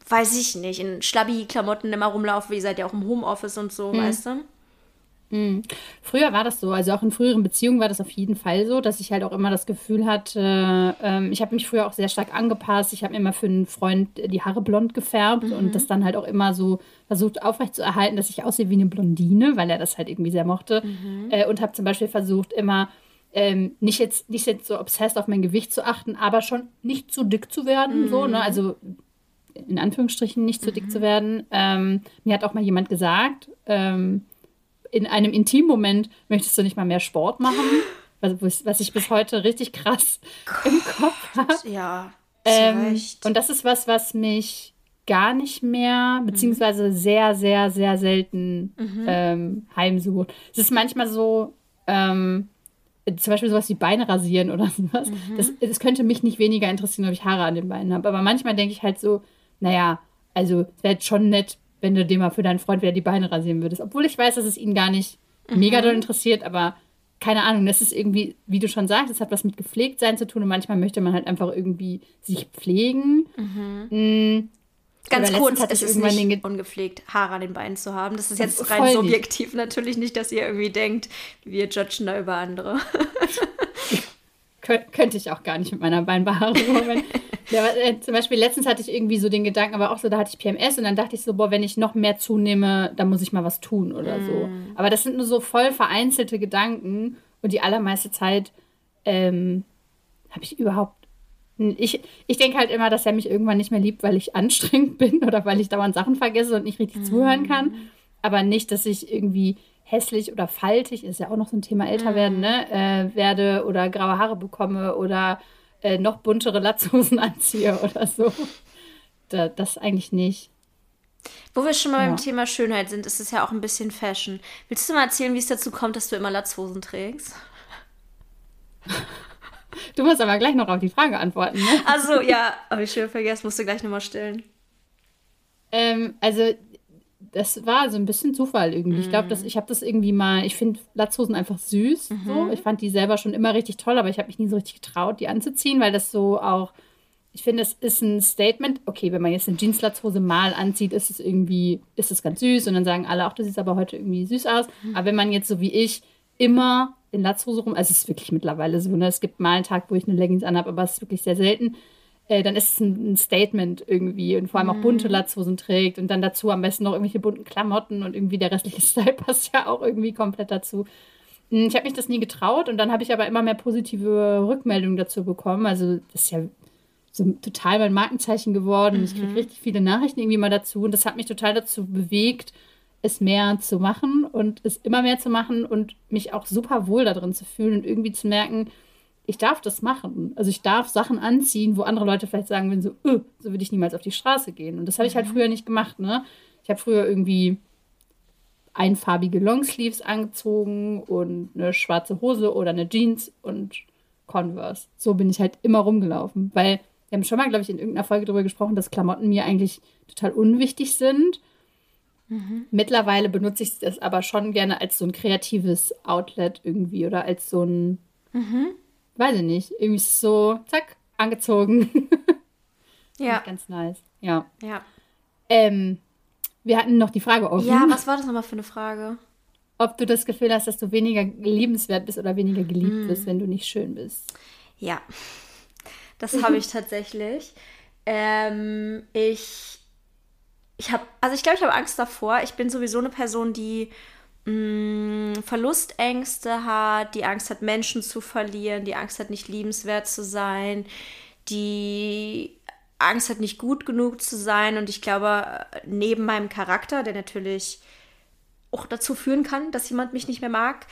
weiß ich nicht, in Schlabbi-Klamotten immer rumlaufe, ihr seid ja auch im Homeoffice und so, mm. weißt du? Mhm. Früher war das so, also auch in früheren Beziehungen war das auf jeden Fall so, dass ich halt auch immer das Gefühl hatte, ähm, ich habe mich früher auch sehr stark angepasst. Ich habe mir immer für einen Freund die Haare blond gefärbt mhm. und das dann halt auch immer so versucht aufrechtzuerhalten, dass ich aussehe wie eine Blondine, weil er das halt irgendwie sehr mochte. Mhm. Äh, und habe zum Beispiel versucht, immer ähm, nicht, jetzt, nicht jetzt so obsessed auf mein Gewicht zu achten, aber schon nicht zu dick zu werden. Mhm. So, ne? Also in Anführungsstrichen nicht zu dick zu mhm. werden. Ähm, mir hat auch mal jemand gesagt, ähm, in einem Intimmoment möchtest du nicht mal mehr Sport machen, was, was ich bis heute richtig krass Gott, im Kopf habe. Ja. Ähm, und das ist was, was mich gar nicht mehr, beziehungsweise mhm. sehr, sehr, sehr selten mhm. ähm, heimsucht. Es ist manchmal so, ähm, zum Beispiel sowas wie Beine rasieren oder sowas. Mhm. Das, das könnte mich nicht weniger interessieren, ob ich Haare an den Beinen habe. Aber manchmal denke ich halt so, naja, also es wäre schon nett, wenn du dir mal für deinen Freund wieder die Beine rasieren würdest. Obwohl ich weiß, dass es ihn gar nicht mhm. mega doll interessiert, aber keine Ahnung, das ist irgendwie, wie du schon sagst, es hat was mit Gepflegtsein zu tun und manchmal möchte man halt einfach irgendwie sich pflegen. Mhm. Mhm. Ganz kurz, es ist nicht ungepflegt, Haare an den Beinen zu haben. Das ist jetzt rein subjektiv nicht. natürlich nicht, dass ihr irgendwie denkt, wir judgen da über andere. Kön könnte ich auch gar nicht mit meiner Beinbehaarung. ja, äh, zum Beispiel letztens hatte ich irgendwie so den Gedanken, aber auch so, da hatte ich PMS und dann dachte ich so, boah, wenn ich noch mehr zunehme, dann muss ich mal was tun oder mm. so. Aber das sind nur so voll vereinzelte Gedanken und die allermeiste Zeit ähm, habe ich überhaupt ich, ich denke halt immer, dass er mich irgendwann nicht mehr liebt, weil ich anstrengend bin oder weil ich dauernd Sachen vergesse und nicht richtig mm. zuhören kann. Aber nicht, dass ich irgendwie hässlich oder faltig, ist ja auch noch so ein Thema älter werden, mm. ne, äh, werde oder graue Haare bekomme oder äh, noch buntere Latzhosen anziehe oder so. Da, das eigentlich nicht. Wo wir schon mal ja. beim Thema Schönheit sind, ist es ja auch ein bisschen Fashion. Willst du mal erzählen, wie es dazu kommt, dass du immer Latzhosen trägst? Du musst aber gleich noch auf die Frage antworten. Ne? Also ja, habe ich schon vergessen, musst du gleich nochmal stellen. Ähm, also das war so ein bisschen Zufall irgendwie. Mm. Ich glaube, ich habe das irgendwie mal, ich finde Latzhosen einfach süß. Mm So. Ich fand die selber schon immer richtig toll, aber ich habe mich nie so richtig getraut, die anzuziehen, weil das so auch, ich finde, es ist ein Statement. Okay, wenn man jetzt eine Jeans-Latzhose mal anzieht, ist es irgendwie, ist es ganz süß und dann sagen alle auch, du siehst aber heute irgendwie süß aus. Mm. Aber wenn man jetzt so wie ich immer in Latzhose rum, also es ist wirklich mittlerweile so, ne? es gibt mal einen Tag, wo ich eine Leggings anhabe, aber es ist wirklich sehr selten äh, dann ist es ein, ein, Statement irgendwie und vor allem auch bunte mhm. Latzhosen trägt und dann dazu am besten noch irgendwelche bunten Klamotten und irgendwie der restliche Style passt ja auch irgendwie komplett dazu. Hm, ich habe mich das nie getraut und dann habe ich aber immer mehr positive Rückmeldungen dazu bekommen. Also das ist ja so total mein Markenzeichen geworden. Mhm. Ich kriege richtig viele Nachrichten irgendwie mal dazu und das hat mich total dazu bewegt, es mehr zu machen und es immer mehr zu machen und mich auch super wohl darin zu fühlen und irgendwie zu merken, ich darf das machen. Also ich darf Sachen anziehen, wo andere Leute vielleicht sagen würden, so, öh, so würde ich niemals auf die Straße gehen. Und das habe ich halt mhm. früher nicht gemacht, ne? Ich habe früher irgendwie einfarbige Longsleeves angezogen und eine schwarze Hose oder eine Jeans und Converse. So bin ich halt immer rumgelaufen. Weil wir haben schon mal, glaube ich, in irgendeiner Folge darüber gesprochen, dass Klamotten mir eigentlich total unwichtig sind. Mhm. Mittlerweile benutze ich es aber schon gerne als so ein kreatives Outlet irgendwie oder als so ein mhm weiß ich nicht, irgendwie so, zack, angezogen. ja. Ganz nice. Ja. Ja. Ähm, wir hatten noch die Frage offen. Ja, was war das nochmal für eine Frage? Ob du das Gefühl hast, dass du weniger liebenswert bist oder weniger geliebt mm. bist, wenn du nicht schön bist. Ja, das habe ich tatsächlich. Ähm, ich ich habe, also ich glaube, ich habe Angst davor. Ich bin sowieso eine Person, die mh, mm, Verlustängste hat, die Angst hat, Menschen zu verlieren, die Angst hat, nicht liebenswert zu sein, die Angst hat, nicht gut genug zu sein. Und ich glaube, neben meinem Charakter, der natürlich auch dazu führen kann, dass jemand mich nicht mehr mag,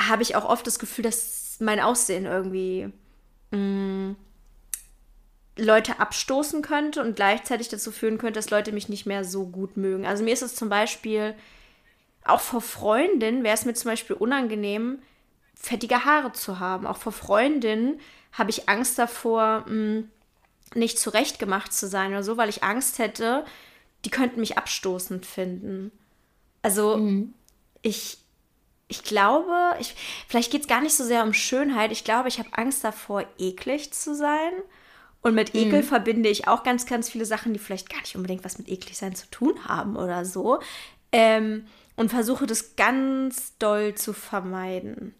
habe ich auch oft das Gefühl, dass mein Aussehen irgendwie mh, mm, Leute abstoßen könnte und gleichzeitig dazu führen könnte, dass Leute mich nicht mehr so gut mögen. Also mir ist es zum Beispiel auch vor Freundinnen wäre es mir zum Beispiel unangenehm, fettige Haare zu haben. Auch vor Freundinnen habe ich Angst davor, hm, nicht zurechtgemacht zu sein oder so, weil ich Angst hätte, die könnten mich abstoßend finden. Also mhm. ich, ich glaube, ich, vielleicht geht es gar nicht so sehr um Schönheit. Ich glaube, ich habe Angst davor, eklig zu sein. Und mit Ekel mhm. verbinde ich auch ganz, ganz viele Sachen, die vielleicht gar nicht unbedingt was mit eklig sein zu tun haben oder so. Ähm, und versuche das ganz doll zu vermeiden.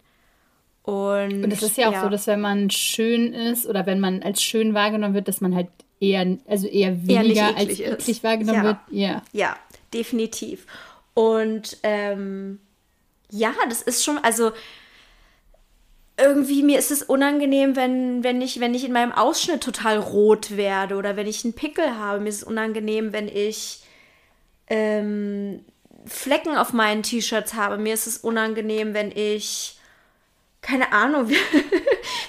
Und, und es ist ja auch ja. so, dass wenn man schön ist oder wenn man als schön wahrgenommen wird, dass man halt eher, also eher weniger eher als eklig wahrgenommen ja. wird. Ja. ja, definitiv. Und ähm, ja, das ist schon, also irgendwie mir ist es unangenehm, wenn, wenn, ich, wenn ich in meinem Ausschnitt total rot werde oder wenn ich einen Pickel habe. Mir ist es unangenehm, wenn ich ähm, Flecken auf meinen T-Shirts habe. Mir ist es unangenehm, wenn ich keine Ahnung, wir,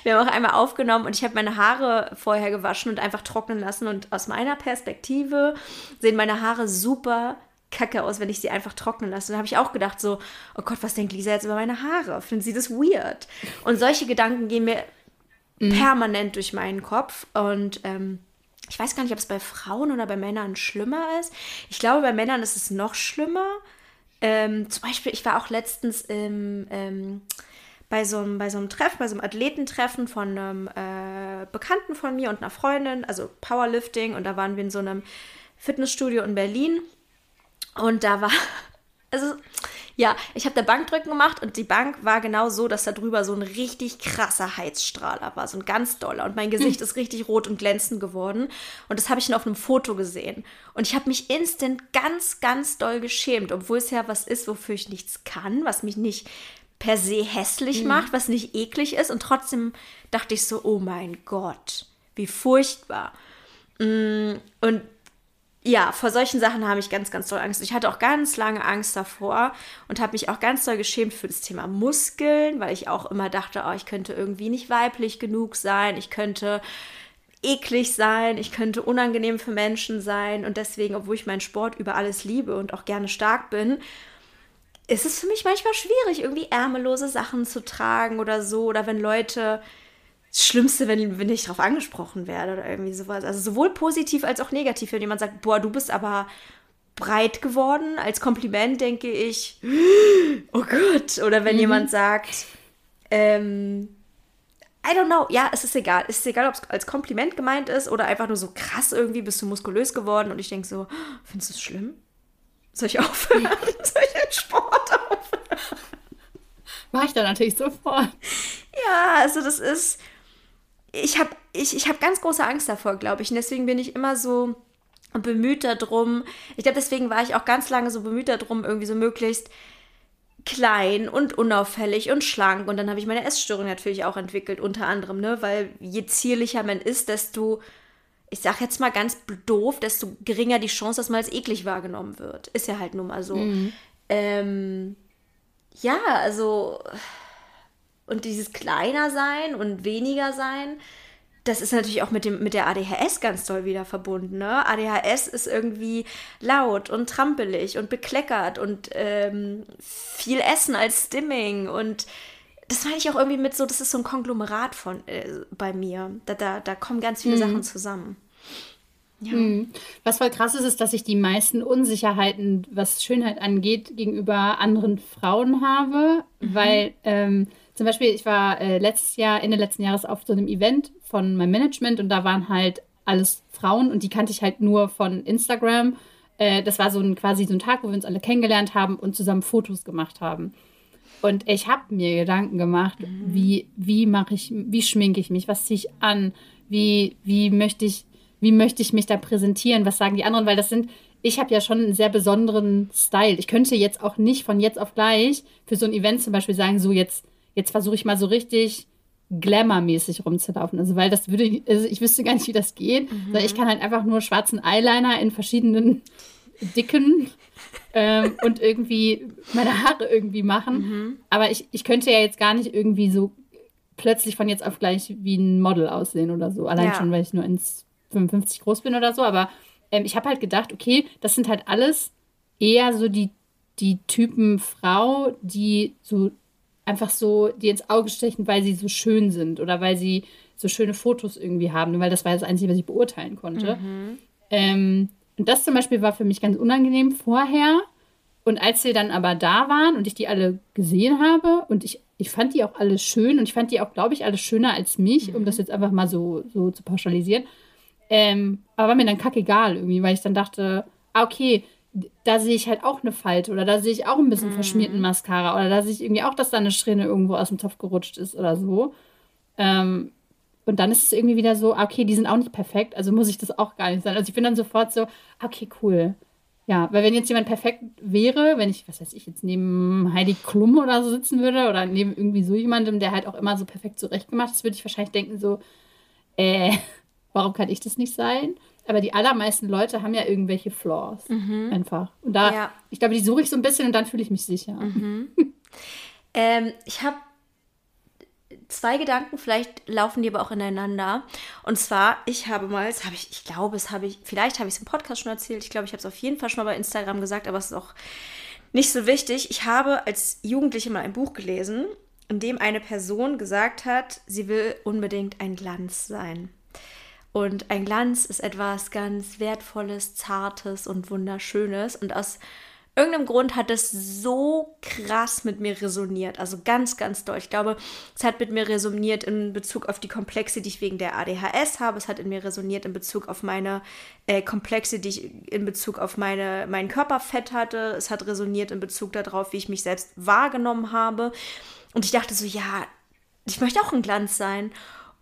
wir haben auch einmal aufgenommen und ich habe meine Haare vorher gewaschen und einfach trocknen lassen. Und aus meiner Perspektive sehen meine Haare super kacke aus, wenn ich sie einfach trocknen lasse. Und da habe ich auch gedacht, so, oh Gott, was denkt Lisa jetzt über meine Haare? Finden sie das weird? Und solche Gedanken gehen mir mhm. permanent durch meinen Kopf. Und ähm, ich weiß gar nicht, ob es bei Frauen oder bei Männern schlimmer ist. Ich glaube, bei Männern ist es noch schlimmer. Ähm, zum Beispiel, ich war auch letztens im, ähm, bei so einem, bei so einem Treffen, bei so einem Athletentreffen von einem äh, Bekannten von mir und einer Freundin, also Powerlifting. Und da waren wir in so einem Fitnessstudio in Berlin. Und da war, also ja, ich habe da Bankdrücken gemacht und die Bank war genau so, dass da drüber so ein richtig krasser Heizstrahler war, so ein ganz doller. Und mein Gesicht ist richtig rot und glänzend geworden. Und das habe ich nur auf einem Foto gesehen. Und ich habe mich instant ganz, ganz doll geschämt, obwohl es ja was ist, wofür ich nichts kann, was mich nicht per se hässlich mhm. macht, was nicht eklig ist. Und trotzdem dachte ich so, oh mein Gott, wie furchtbar. Mm, und ja, vor solchen Sachen habe ich ganz, ganz doll Angst. Ich hatte auch ganz lange Angst davor und habe mich auch ganz doll geschämt für das Thema Muskeln, weil ich auch immer dachte, oh, ich könnte irgendwie nicht weiblich genug sein, ich könnte eklig sein, ich könnte unangenehm für Menschen sein und deswegen, obwohl ich meinen Sport über alles liebe und auch gerne stark bin, ist es für mich manchmal schwierig, irgendwie ärmellose Sachen zu tragen oder so oder wenn Leute das Schlimmste, wenn, wenn ich darauf angesprochen werde oder irgendwie sowas. Also sowohl positiv als auch negativ, wenn jemand sagt, boah, du bist aber breit geworden. Als Kompliment denke ich, oh Gott. Oder wenn mhm. jemand sagt, ähm, I don't know. Ja, es ist egal. Es ist egal, ob es als Kompliment gemeint ist oder einfach nur so krass irgendwie bist du muskulös geworden und ich denke so, findest du es schlimm? Soll ich aufhören? Soll ich den Sport aufhören? Mach ich da natürlich sofort. Ja, also das ist, ich habe ich, ich hab ganz große Angst davor, glaube ich. Und deswegen bin ich immer so bemüht darum. Ich glaube, deswegen war ich auch ganz lange so bemüht darum, irgendwie so möglichst klein und unauffällig und schlank. Und dann habe ich meine Essstörung natürlich auch entwickelt, unter anderem, ne? Weil je zierlicher man ist, desto, ich sag jetzt mal ganz doof, desto geringer die Chance, dass man als eklig wahrgenommen wird. Ist ja halt nun mal so. Mhm. Ähm, ja, also und dieses kleiner sein und weniger sein, das ist natürlich auch mit, dem, mit der ADHS ganz toll wieder verbunden. Ne? ADHS ist irgendwie laut und trampelig und bekleckert und ähm, viel Essen als Stimming. Und das meine ich auch irgendwie mit so, das ist so ein Konglomerat von äh, bei mir. Da, da, da kommen ganz viele mhm. Sachen zusammen. Ja. Mhm. Was voll krass ist, ist, dass ich die meisten Unsicherheiten, was Schönheit angeht, gegenüber anderen Frauen habe, mhm. weil ähm, zum Beispiel, ich war äh, letztes Jahr, Ende letzten Jahres auf so einem Event von meinem Management und da waren halt alles Frauen und die kannte ich halt nur von Instagram. Äh, das war so ein quasi so ein Tag, wo wir uns alle kennengelernt haben und zusammen Fotos gemacht haben. Und ich habe mir Gedanken gemacht, mhm. wie, wie mache ich, wie schminke ich mich, was ziehe ich an, wie, wie möchte ich, wie möchte ich mich da präsentieren, was sagen die anderen, weil das sind, ich habe ja schon einen sehr besonderen Style. Ich könnte jetzt auch nicht von jetzt auf gleich für so ein Event zum Beispiel sagen, so jetzt jetzt versuche ich mal so richtig glamour-mäßig rumzulaufen. Also, weil das würde, also ich wüsste gar nicht, wie das geht. Mhm. Ich kann halt einfach nur schwarzen Eyeliner in verschiedenen dicken ähm, und irgendwie meine Haare irgendwie machen. Mhm. Aber ich, ich könnte ja jetzt gar nicht irgendwie so plötzlich von jetzt auf gleich wie ein Model aussehen oder so. Allein ja. schon, weil ich nur 1,55 groß bin oder so. Aber ähm, ich habe halt gedacht, okay, das sind halt alles eher so die, die Typen Frau, die so einfach so die ins Auge stechen, weil sie so schön sind oder weil sie so schöne Fotos irgendwie haben, weil das war das Einzige, was ich beurteilen konnte. Mhm. Ähm, und das zum Beispiel war für mich ganz unangenehm vorher. Und als sie dann aber da waren und ich die alle gesehen habe und ich, ich fand die auch alle schön und ich fand die auch, glaube ich, alle schöner als mich, mhm. um das jetzt einfach mal so, so zu pauschalisieren. Ähm, aber war mir dann kackegal irgendwie, weil ich dann dachte, ah, okay, da sehe ich halt auch eine Falte oder da sehe ich auch ein bisschen mhm. verschmierten Mascara oder da sehe ich irgendwie auch, dass da eine Strähne irgendwo aus dem Topf gerutscht ist oder so. Ähm, und dann ist es irgendwie wieder so, ah, okay, die sind auch nicht perfekt, also muss ich das auch gar nicht sein. Also ich bin dann sofort so, ah, okay, cool. Ja, weil wenn jetzt jemand perfekt wäre, wenn ich, was weiß ich, jetzt neben Heidi Klum oder so sitzen würde oder neben irgendwie so jemandem, der halt auch immer so perfekt zurechtgemacht ist, würde ich wahrscheinlich denken so, äh, warum kann ich das nicht sein? Aber die allermeisten Leute haben ja irgendwelche Flaws. Mhm. Einfach. Und da, ja. ich glaube, die suche ich so ein bisschen und dann fühle ich mich sicher. Mhm. ähm, ich habe zwei Gedanken, vielleicht laufen die aber auch ineinander. Und zwar, ich habe mal, das habe ich, ich glaube, es habe ich, vielleicht habe ich es im Podcast schon erzählt, ich glaube, ich habe es auf jeden Fall schon mal bei Instagram gesagt, aber es ist auch nicht so wichtig. Ich habe als Jugendliche mal ein Buch gelesen, in dem eine Person gesagt hat, sie will unbedingt ein Glanz sein. Und ein Glanz ist etwas ganz Wertvolles, Zartes und Wunderschönes. Und aus irgendeinem Grund hat es so krass mit mir resoniert. Also ganz, ganz doll. Ich glaube, es hat mit mir resoniert in Bezug auf die Komplexe, die ich wegen der ADHS habe. Es hat in mir resoniert in Bezug auf meine äh, Komplexe, die ich in Bezug auf meine, mein Körperfett hatte. Es hat resoniert in Bezug darauf, wie ich mich selbst wahrgenommen habe. Und ich dachte so, ja, ich möchte auch ein Glanz sein.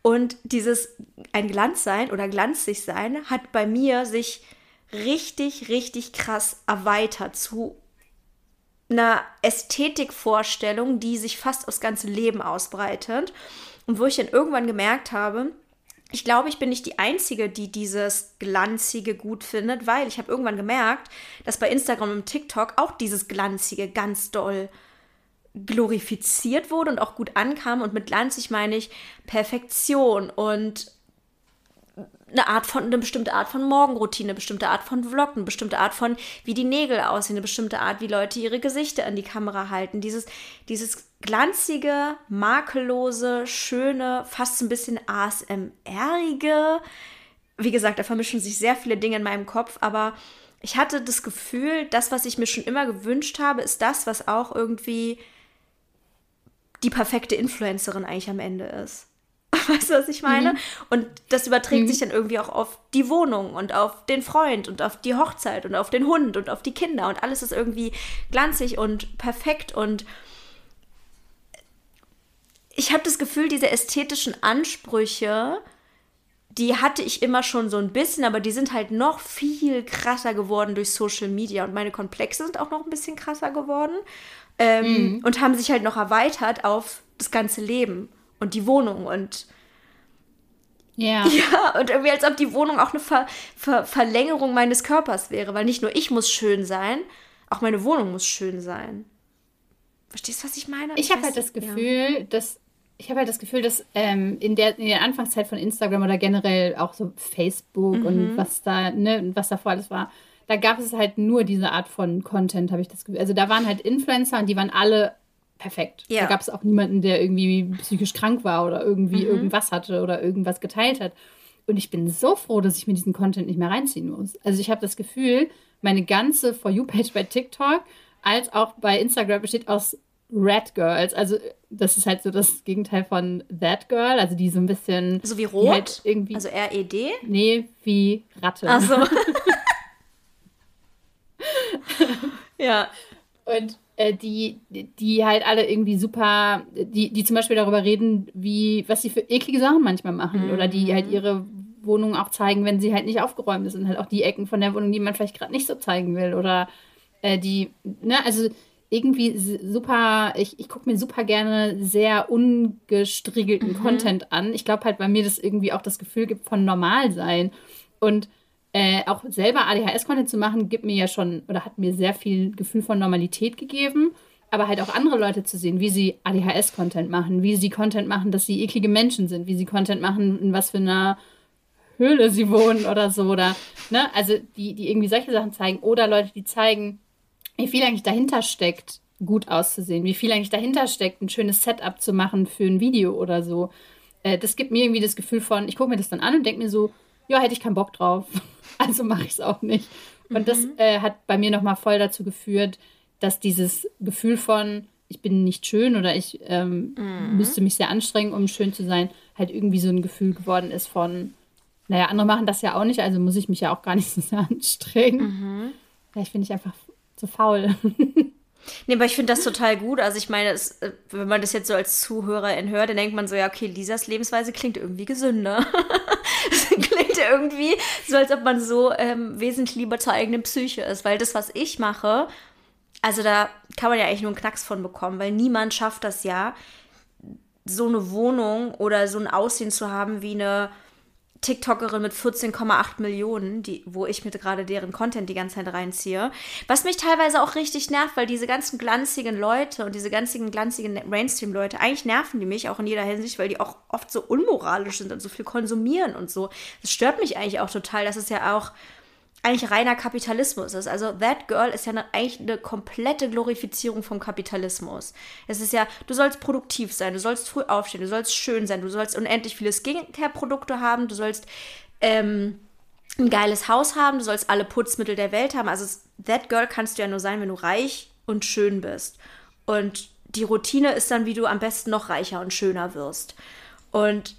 Und dieses ein Glanz sein oder glanzig sein hat bei mir sich richtig, richtig krass erweitert zu einer Ästhetikvorstellung, die sich fast aufs ganze Leben ausbreitet. Und wo ich dann irgendwann gemerkt habe, ich glaube, ich bin nicht die Einzige, die dieses Glanzige gut findet, weil ich habe irgendwann gemerkt, dass bei Instagram und TikTok auch dieses Glanzige ganz doll glorifiziert wurde und auch gut ankam. Und mit glanzig meine ich Perfektion und eine Art von, eine bestimmte Art von Morgenroutine, eine bestimmte Art von Vlog, eine bestimmte Art von, wie die Nägel aussehen, eine bestimmte Art, wie Leute ihre Gesichter an die Kamera halten. Dieses, dieses glanzige, makellose, schöne, fast ein bisschen ASMR-ige. Wie gesagt, da vermischen sich sehr viele Dinge in meinem Kopf, aber ich hatte das Gefühl, das, was ich mir schon immer gewünscht habe, ist das, was auch irgendwie die perfekte Influencerin eigentlich am Ende ist. Weißt du, was ich meine? Mhm. Und das überträgt mhm. sich dann irgendwie auch auf die Wohnung und auf den Freund und auf die Hochzeit und auf den Hund und auf die Kinder und alles ist irgendwie glanzig und perfekt und ich habe das Gefühl, diese ästhetischen Ansprüche, die hatte ich immer schon so ein bisschen, aber die sind halt noch viel krasser geworden durch Social Media und meine Komplexe sind auch noch ein bisschen krasser geworden ähm, mhm. und haben sich halt noch erweitert auf das ganze Leben und die Wohnung und ja. Ja, und irgendwie als ob die Wohnung auch eine Ver Ver Verlängerung meines Körpers wäre, weil nicht nur ich muss schön sein, auch meine Wohnung muss schön sein. Verstehst du, was ich meine? Ich, ich habe halt das Gefühl, ja. dass ich habe halt das Gefühl, dass ähm, in, der, in der Anfangszeit von Instagram oder generell auch so Facebook mhm. und was da, ne, was davor alles war, da gab es halt nur diese Art von Content, habe ich das Gefühl. Also da waren halt Influencer und die waren alle perfekt. Ja. Da gab es auch niemanden, der irgendwie psychisch krank war oder irgendwie mhm. irgendwas hatte oder irgendwas geteilt hat. Und ich bin so froh, dass ich mir diesen Content nicht mehr reinziehen muss. Also ich habe das Gefühl, meine ganze For You-Page bei TikTok als auch bei Instagram besteht aus Red Girls. Also das ist halt so das Gegenteil von That Girl, also die so ein bisschen... So wie rot? Halt irgendwie, also R-E-D? Nee, wie Ratte. Ach so. ja. Und äh, die, die halt alle irgendwie super, die, die zum Beispiel darüber reden, wie, was sie für eklige Sachen manchmal machen. Mhm. Oder die halt ihre Wohnung auch zeigen, wenn sie halt nicht aufgeräumt ist. Und halt auch die Ecken von der Wohnung, die man vielleicht gerade nicht so zeigen will. Oder äh, die, ne, also irgendwie super, ich, ich gucke mir super gerne sehr ungestriegelten mhm. Content an. Ich glaube halt, weil mir das irgendwie auch das Gefühl gibt von normal sein. Und äh, auch selber ADHS-Content zu machen, gibt mir ja schon oder hat mir sehr viel Gefühl von Normalität gegeben. Aber halt auch andere Leute zu sehen, wie sie ADHS-Content machen, wie sie Content machen, dass sie eklige Menschen sind, wie sie Content machen, in was für einer Höhle sie wohnen oder so. Oder, ne? Also die, die irgendwie solche Sachen zeigen. Oder Leute, die zeigen, wie viel eigentlich dahinter steckt, gut auszusehen, wie viel eigentlich dahinter steckt, ein schönes Setup zu machen für ein Video oder so. Äh, das gibt mir irgendwie das Gefühl von, ich gucke mir das dann an und denke mir so, ja, hätte ich keinen Bock drauf. Also mache ich es auch nicht. Und mhm. das äh, hat bei mir nochmal voll dazu geführt, dass dieses Gefühl von, ich bin nicht schön oder ich ähm, mhm. müsste mich sehr anstrengen, um schön zu sein, halt irgendwie so ein Gefühl geworden ist von, naja, andere machen das ja auch nicht, also muss ich mich ja auch gar nicht so sehr anstrengen. Mhm. Vielleicht finde ich einfach zu faul. Nee, aber ich finde das total gut. Also ich meine, es, äh, wenn man das jetzt so als Zuhörerin hört, dann denkt man so, ja, okay, Lisas Lebensweise klingt irgendwie gesünder. klingt irgendwie so, als ob man so ähm, wesentlich lieber zur eigenen Psyche ist. Weil das, was ich mache, also da kann man ja eigentlich nur einen Knacks von bekommen, weil niemand schafft das ja, so eine Wohnung oder so ein Aussehen zu haben wie eine TikTokerin mit 14,8 Millionen, die, wo ich mir gerade deren Content die ganze Zeit reinziehe. Was mich teilweise auch richtig nervt, weil diese ganzen glanzigen Leute und diese ganzen glanzigen Mainstream-Leute, eigentlich nerven die mich auch in jeder Hinsicht, weil die auch oft so unmoralisch sind und so viel konsumieren und so. Das stört mich eigentlich auch total. Das ist ja auch eigentlich reiner Kapitalismus ist. Also That Girl ist ja eine, eigentlich eine komplette Glorifizierung vom Kapitalismus. Es ist ja, du sollst produktiv sein, du sollst früh aufstehen, du sollst schön sein, du sollst unendlich viele Skincare-Produkte haben, du sollst ähm, ein geiles Haus haben, du sollst alle Putzmittel der Welt haben. Also that girl kannst du ja nur sein, wenn du reich und schön bist. Und die Routine ist dann, wie du am besten noch reicher und schöner wirst. Und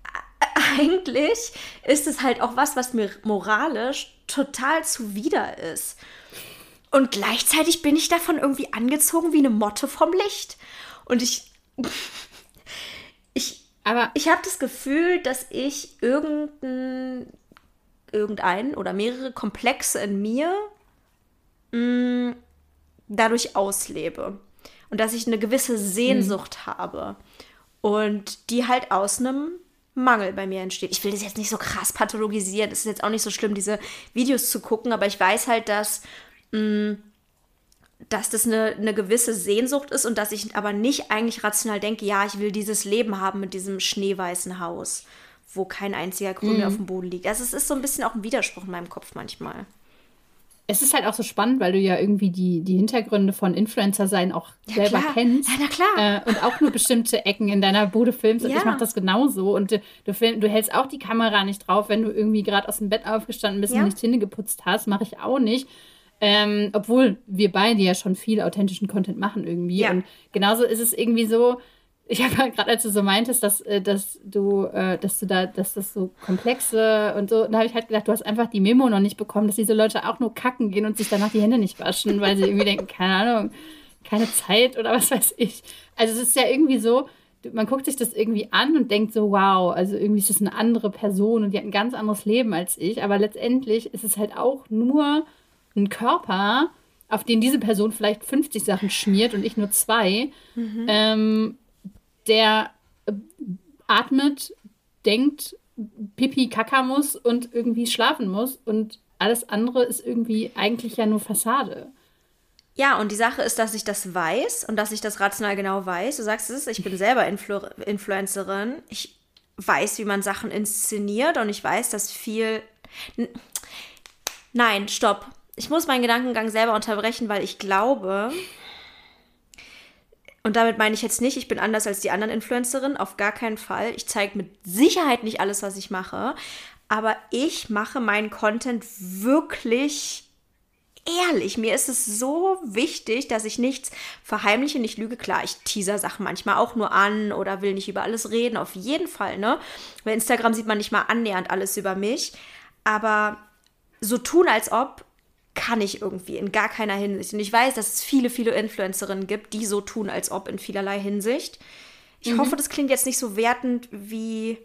eigentlich ist es halt auch was, was mir moralisch total zuwider ist. Und gleichzeitig bin ich davon irgendwie angezogen wie eine Motte vom Licht. Und ich. Ich, Aber ich habe das Gefühl, dass ich irgendein, irgendein oder mehrere Komplexe in mir mh, mm, dadurch auslebe. Und dass ich eine gewisse Sehnsucht mhm. habe. Und die halt aus einem Mangel bei mir entsteht. Ich will das jetzt nicht so krass pathologisieren. Es ist jetzt auch nicht so schlimm, diese Videos zu gucken, aber ich weiß halt, dass, mh, mm, dass das eine, eine gewisse Sehnsucht ist und dass ich aber nicht eigentlich rational denke, ja, ich will dieses Leben haben mit diesem schneeweißen Haus, wo kein einziger Grün mhm. mehr auf dem Boden liegt. Also es ist so ein bisschen auch ein Widerspruch in meinem Kopf manchmal es ist halt auch so spannend, weil du ja irgendwie die, die Hintergründe von Influencer sein auch ja, selber klar. kennst. Ja, na klar. Äh, und auch nur bestimmte Ecken in deiner Bude filmst. Und ja. ich mache das genauso. Und du, du, film, du, hältst auch die Kamera nicht drauf, wenn du irgendwie gerade aus dem Bett aufgestanden bist ja. und nicht Zähne geputzt hast. Mache ich auch nicht. Ähm, obwohl wir beide ja schon viel authentischen Content machen irgendwie. Und genauso ist es irgendwie so, ich habe halt gerade, als du so meintest, dass, äh, dass du, äh, dass du da, dass das so komplexe und so, da habe ich halt gedacht, du hast einfach die Memo noch nicht bekommen, dass diese Leute auch nur kacken gehen und sich danach die Hände nicht waschen, weil sie irgendwie denken, keine Ahnung, keine Zeit oder was weiß ich. Also es ist ja irgendwie so, man guckt sich das irgendwie an und denkt so, wow, also irgendwie ist das eine andere Person und die hat ein ganz anderes Leben als ich, aber letztendlich ist es halt auch nur ein Körper, auf den diese Person vielleicht 50 Sachen schmiert und ich nur zwei. Mhm. Ähm, der äh, atmet, denkt, Pipi Kaka muss und irgendwie schlafen muss und alles andere ist irgendwie eigentlich ja nur Fassade. Ja, und die Sache ist, dass ich das weiß und dass ich das rational genau weiß. Du sagst es, ich bin selber Influ Influencerin. Ich weiß, wie man Sachen inszeniert und ich weiß, dass viel. Nein, stopp. Ich muss meinen Gedankengang selber unterbrechen, weil ich glaube, und damit meine ich jetzt nicht, ich bin anders als die anderen Influencerinnen, auf gar keinen Fall. Ich zeige mit Sicherheit nicht alles, was ich mache, aber ich mache meinen Content wirklich ehrlich. Mir ist es so wichtig, dass ich nichts verheimliche, nicht lüge. Klar, ich teaser Sachen manchmal auch nur an oder will nicht über alles reden, auf jeden Fall, ne? Bei Instagram sieht man nicht mal annähernd alles über mich, aber so tun, als ob kann ich irgendwie in gar keiner Hinsicht. Und ich weiß, dass es viele, viele Influencerinnen gibt, die so tun, als ob in vielerlei Hinsicht. Ich mhm. hoffe, das klingt jetzt nicht so wertend wie.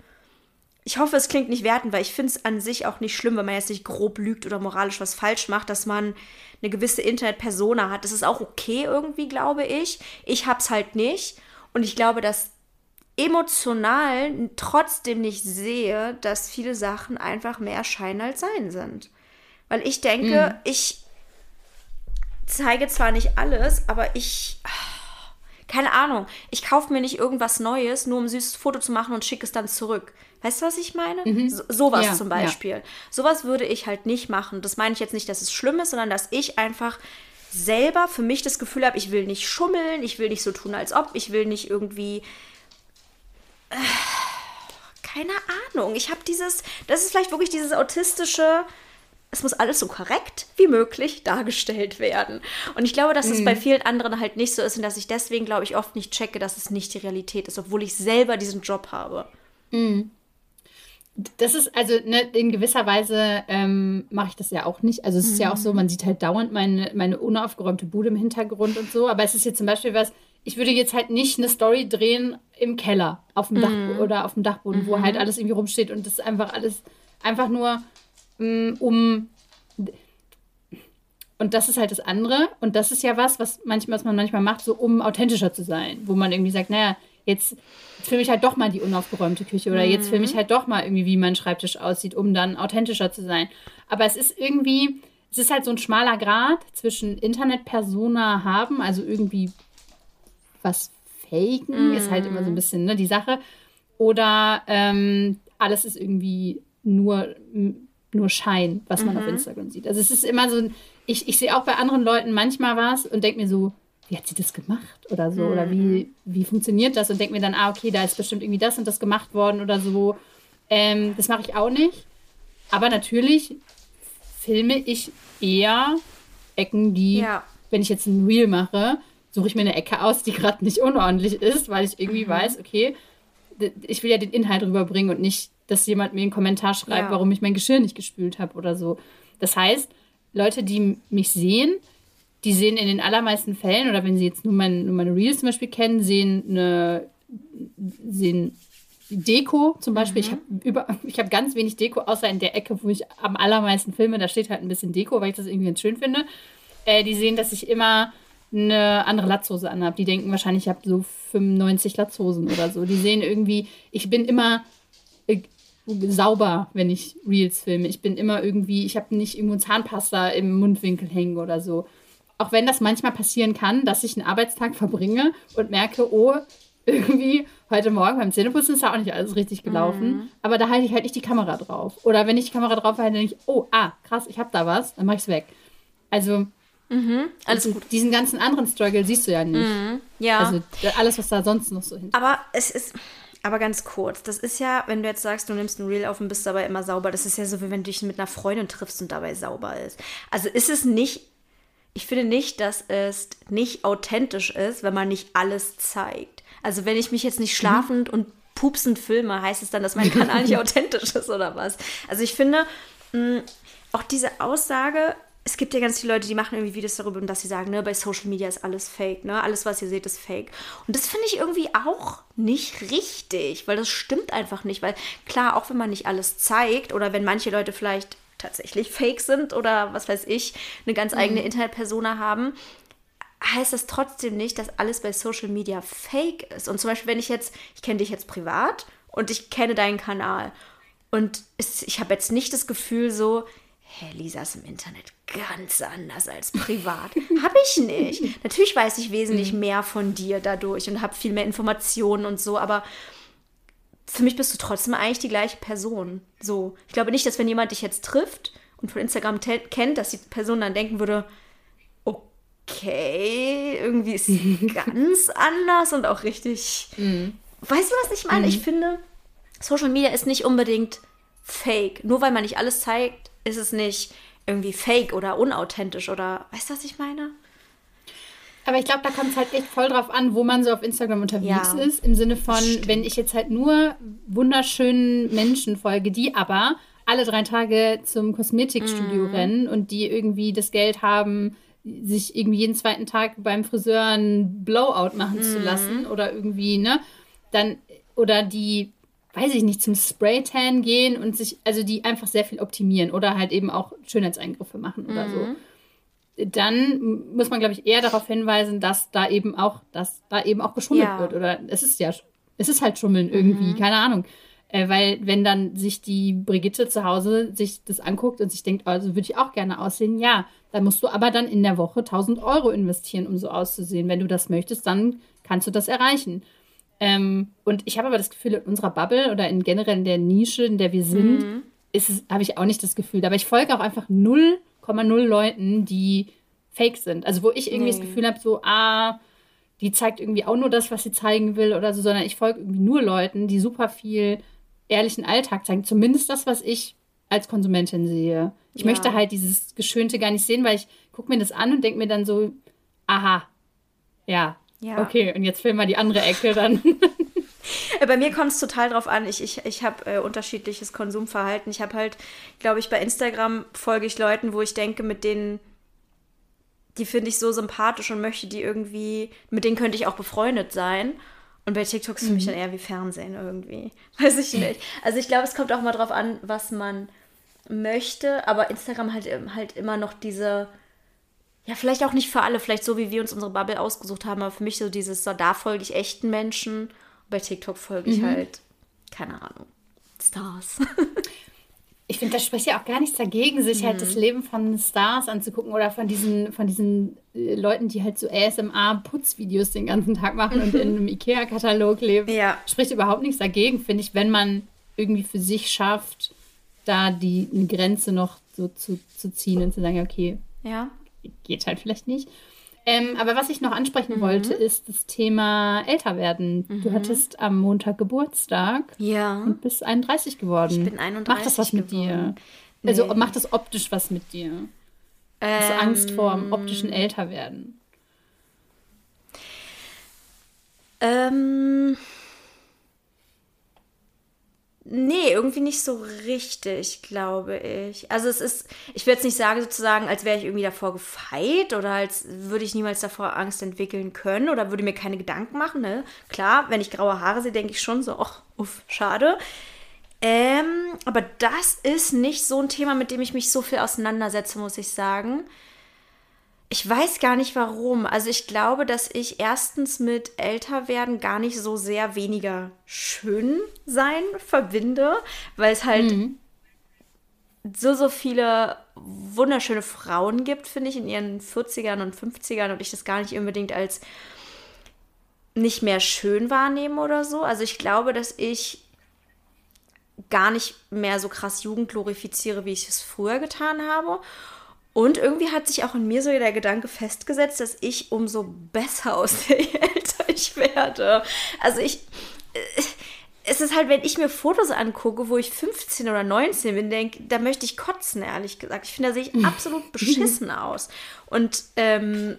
Ich hoffe, es klingt nicht wertend, weil ich finde es an sich auch nicht schlimm, wenn man jetzt nicht grob lügt oder moralisch was falsch macht, dass man eine gewisse Internet-Persona hat. Das ist auch okay irgendwie, glaube ich. Ich hab's halt nicht. Und ich glaube, dass emotional trotzdem nicht sehe, dass viele Sachen einfach mehr Schein als Sein sind. Weil ich denke, mhm. ich zeige zwar nicht alles, aber ich. Keine Ahnung. Ich kaufe mir nicht irgendwas Neues, nur um ein süßes Foto zu machen und schicke es dann zurück. Weißt du, was ich meine? Mhm. So, sowas ja, zum Beispiel. Ja. Sowas würde ich halt nicht machen. Das meine ich jetzt nicht, dass es schlimm ist, sondern dass ich einfach selber für mich das Gefühl habe, ich will nicht schummeln, ich will nicht so tun, als ob, ich will nicht irgendwie. Äh, keine Ahnung. Ich habe dieses. Das ist vielleicht wirklich dieses autistische es muss alles so korrekt wie möglich dargestellt werden. Und ich glaube, dass es mhm. bei vielen anderen halt nicht so ist und dass ich deswegen, glaube ich, oft nicht checke, dass es nicht die Realität ist, obwohl ich selber diesen Job habe. Mhm. Das ist also ne, in gewisser Weise ähm, mache ich das ja auch nicht. Also es ist mhm. ja auch so, man sieht halt dauernd meine, meine unaufgeräumte Bude im Hintergrund und so. Aber es ist jetzt zum Beispiel was, ich würde jetzt halt nicht eine Story drehen im Keller auf dem Dach mhm. oder auf dem Dachboden, wo halt mhm. alles irgendwie rumsteht und das ist einfach alles einfach nur Mm, um und das ist halt das andere. Und das ist ja was, was, manchmal, was man manchmal macht, so um authentischer zu sein. Wo man irgendwie sagt, naja, jetzt, jetzt filme ich halt doch mal die unaufgeräumte Küche oder mhm. jetzt filme ich halt doch mal irgendwie, wie mein Schreibtisch aussieht, um dann authentischer zu sein. Aber es ist irgendwie, es ist halt so ein schmaler Grad zwischen Internet-Persona haben, also irgendwie was faken, mhm. ist halt immer so ein bisschen ne, die Sache. Oder ähm, alles ist irgendwie nur nur Schein, was man mhm. auf Instagram sieht. Also es ist immer so, ich, ich sehe auch bei anderen Leuten manchmal was und denke mir so, wie hat sie das gemacht oder so? Mhm. Oder wie, mhm. wie funktioniert das? Und denke mir dann, ah, okay, da ist bestimmt irgendwie das und das gemacht worden oder so. Ähm, das mache ich auch nicht. Aber natürlich filme ich eher Ecken, die, Ja. wenn ich jetzt ein Reel mache, suche ich mir eine Ecke aus, die gerade nicht unordentlich ist, weil ich irgendwie Mhm. weiß, okay, ich will ja den Inhalt rüberbringen und nicht, dass jemand mir einen Kommentar schreibt, Ja. warum ich mein Geschirr nicht gespült habe oder so. Das heißt, Leute, die mich sehen, die sehen in den allermeisten Fällen, oder wenn sie jetzt nur, mein, nur meine Reels zum Beispiel kennen, sehen eine sehen Deko zum Beispiel. Ich habe über, ich habe ganz wenig Deko, außer in der Ecke, wo ich am allermeisten filme. Da steht halt ein bisschen Deko, weil ich das irgendwie ganz schön finde. Äh, die sehen, dass ich immer eine andere Latzhose anhabe. Die denken wahrscheinlich, ich habe so 95 Latzhosen oder so. Die sehen irgendwie, ich bin immer sauber, wenn ich Reels filme. Ich bin immer irgendwie, ich habe nicht irgendwo Zahnpasta im Mundwinkel hängen oder so. Auch wenn das manchmal passieren kann, dass ich einen Arbeitstag verbringe und merke, oh, irgendwie heute Morgen beim Zähneputzen ist da auch nicht alles richtig gelaufen. Aber da halte ich halt nicht die Kamera drauf. Oder wenn ich die Kamera drauf halte, denke ich, oh, ah, krass, ich habe da was, dann mache ich es weg. Also Alles also gut. diesen ganzen anderen Struggle siehst du ja nicht. Ja. Also alles, was da sonst noch so hinter. Aber es ist, aber ganz kurz, das ist ja, wenn du jetzt sagst, du nimmst ein Reel auf und bist dabei immer sauber, das ist ja so, wie wenn du dich mit einer Freundin triffst und dabei sauber ist. Also ist es nicht, ich finde nicht, dass es nicht authentisch ist, wenn man nicht alles zeigt. Also wenn ich mich jetzt nicht schlafend und pupsend filme, heißt es dann, dass mein Kanal nicht authentisch ist oder was? Also ich finde, mh, auch diese Aussage, es gibt ja ganz viele Leute, die machen irgendwie Videos darüber, und dass sie sagen, ne, bei Social Media ist alles fake, ne? Alles, was ihr seht, ist fake. Und das finde ich irgendwie auch nicht richtig, weil das stimmt einfach nicht. Weil klar, auch wenn man nicht alles zeigt oder wenn manche Leute vielleicht tatsächlich fake sind oder was weiß ich, eine ganz eigene Internetpersona haben, heißt das trotzdem nicht, dass alles bei Social Media fake ist. Und zum Beispiel, wenn ich jetzt, ich kenne dich jetzt privat und ich kenne deinen Kanal und es, ich habe jetzt nicht das Gefühl so, hä, Lisa ist im Internet ganz anders als privat. habe ich nicht. Natürlich weiß ich wesentlich mehr von dir dadurch und habe viel mehr Informationen und so, aber für mich bist du trotzdem eigentlich die gleiche Person. So, ich glaube nicht, dass wenn jemand dich jetzt trifft und von Instagram kennt, dass die Person dann denken würde, okay, irgendwie ist sie ganz anders und auch richtig. Weißt du, was ich meine? Ich finde, Social Media ist nicht unbedingt fake. Nur weil man nicht alles zeigt, ist es nicht irgendwie fake oder unauthentisch oder weißt du, was ich meine? Aber ich glaube, da kommt es halt echt voll drauf an, wo man so auf Instagram unterwegs Ja, ist. Im Sinne von, stimmt. wenn ich jetzt halt nur wunderschönen Menschen folge, die aber alle drei Tage zum Kosmetikstudio Mhm. rennen und die irgendwie das Geld haben, sich irgendwie jeden zweiten Tag beim Friseur einen Blowout machen zu Mhm. lassen oder irgendwie, ne? Dann, oder die, weiß ich nicht, zum Spraytan gehen und sich, also die einfach sehr viel optimieren oder halt eben auch Schönheitseingriffe machen oder so Mhm. dann muss man, glaube ich, eher darauf hinweisen, dass da eben auch, dass da eben auch geschummelt Ja. wird. Oder es ist ja, es ist halt Schummeln irgendwie, keine Ahnung. Äh, weil wenn dann sich die Brigitte zu Hause sich das anguckt und sich denkt, also würde ich auch gerne aussehen, ja, dann musst du aber dann in der Woche 1000 Euro investieren, um so auszusehen. Wenn du das möchtest, dann kannst du das erreichen. Ähm, und ich habe aber das Gefühl, in unserer Bubble oder in generell in der Nische, in der wir sind, es, habe ich auch nicht das Gefühl. Aber ich folge auch einfach 0,0 Leuten, die fake sind. Also wo ich irgendwie das Nee. Gefühl habe, so, ah, die zeigt irgendwie auch nur das, was sie zeigen will oder so, sondern ich folge irgendwie nur Leuten, die super viel ehrlichen Alltag zeigen. Zumindest das, was ich als Konsumentin sehe. Ich Ja. möchte halt dieses Geschönte gar nicht sehen, weil ich gucke mir das an und denke mir dann so, aha, ja, Ja. okay, und jetzt filmen wir die andere Ecke dann. Bei mir kommt es total drauf an. Ich, ich, ich habe äh, unterschiedliches Konsumverhalten. Ich habe halt, glaube ich, bei Instagram folge ich Leuten, wo ich denke, mit denen, die finde ich so sympathisch und möchte die irgendwie, mit denen könnte ich auch befreundet sein. Und bei TikTok ist für mich dann eher wie Fernsehen irgendwie. Weiß ich nicht. Also ich glaube, es kommt auch mal drauf an, was man möchte. Aber Instagram halt, ähm, halt immer noch diese, ja, vielleicht auch nicht für alle, vielleicht so, wie wir uns unsere Bubble ausgesucht haben, aber für mich so dieses, so, da folge ich echten Menschen. Bei TikTok folge ich halt, keine Ahnung, Stars. Ich finde, da spricht ja auch gar nichts dagegen, sich halt das Leben von Stars anzugucken oder von diesen, von diesen äh, Leuten, die halt so ASMR-Putzvideos den ganzen Tag machen und in einem IKEA-Katalog leben. Ja. Spricht überhaupt nichts dagegen, finde ich, wenn man irgendwie für sich schafft, da die eine Grenze noch so zu, zu ziehen und zu sagen, okay, ja. Geht halt vielleicht nicht. Ähm, aber was ich noch ansprechen mhm. wollte, ist das Thema älter werden. Mhm. Du hattest am Montag Geburtstag. Ja. Und bist 31 geworden. Ich bin 31 Macht das was mit geworden. dir? Also nee. macht das optisch was mit dir? Ähm, Hast du Angst vor dem optischen Älterwerden? Ähm. Nee, irgendwie nicht so richtig, glaube ich. Also es ist, ich würde jetzt nicht sagen sozusagen, als wäre ich irgendwie davor gefeit oder als würde ich niemals davor Angst entwickeln können oder würde mir keine Gedanken machen. Ne? Klar, wenn ich graue Haare sehe, denke ich schon so, ach, uff, schade. Ähm, aber das ist nicht so ein Thema, mit dem ich mich so viel auseinandersetze, muss ich sagen. Ich weiß gar nicht warum. Also ich glaube, dass ich erstens mit Älterwerden gar nicht so sehr weniger schön sein verbinde, weil es halt mhm. so, so viele wunderschöne Frauen gibt, finde ich, in ihren 40ern und 50ern und ich das gar nicht unbedingt als nicht mehr schön wahrnehme oder so. Also ich glaube, dass ich gar nicht mehr so krass Jugend glorifiziere, wie ich es früher getan habe. Und irgendwie hat sich auch in mir so der Gedanke festgesetzt, dass ich umso besser aussehe, je älter ich werde. Also ich. Äh, es ist halt, wenn ich mir Fotos angucke, wo ich 15 oder 19 bin, denke, da möchte ich kotzen, ehrlich gesagt. Ich finde, da sehe ich absolut beschissen aus. Und ähm,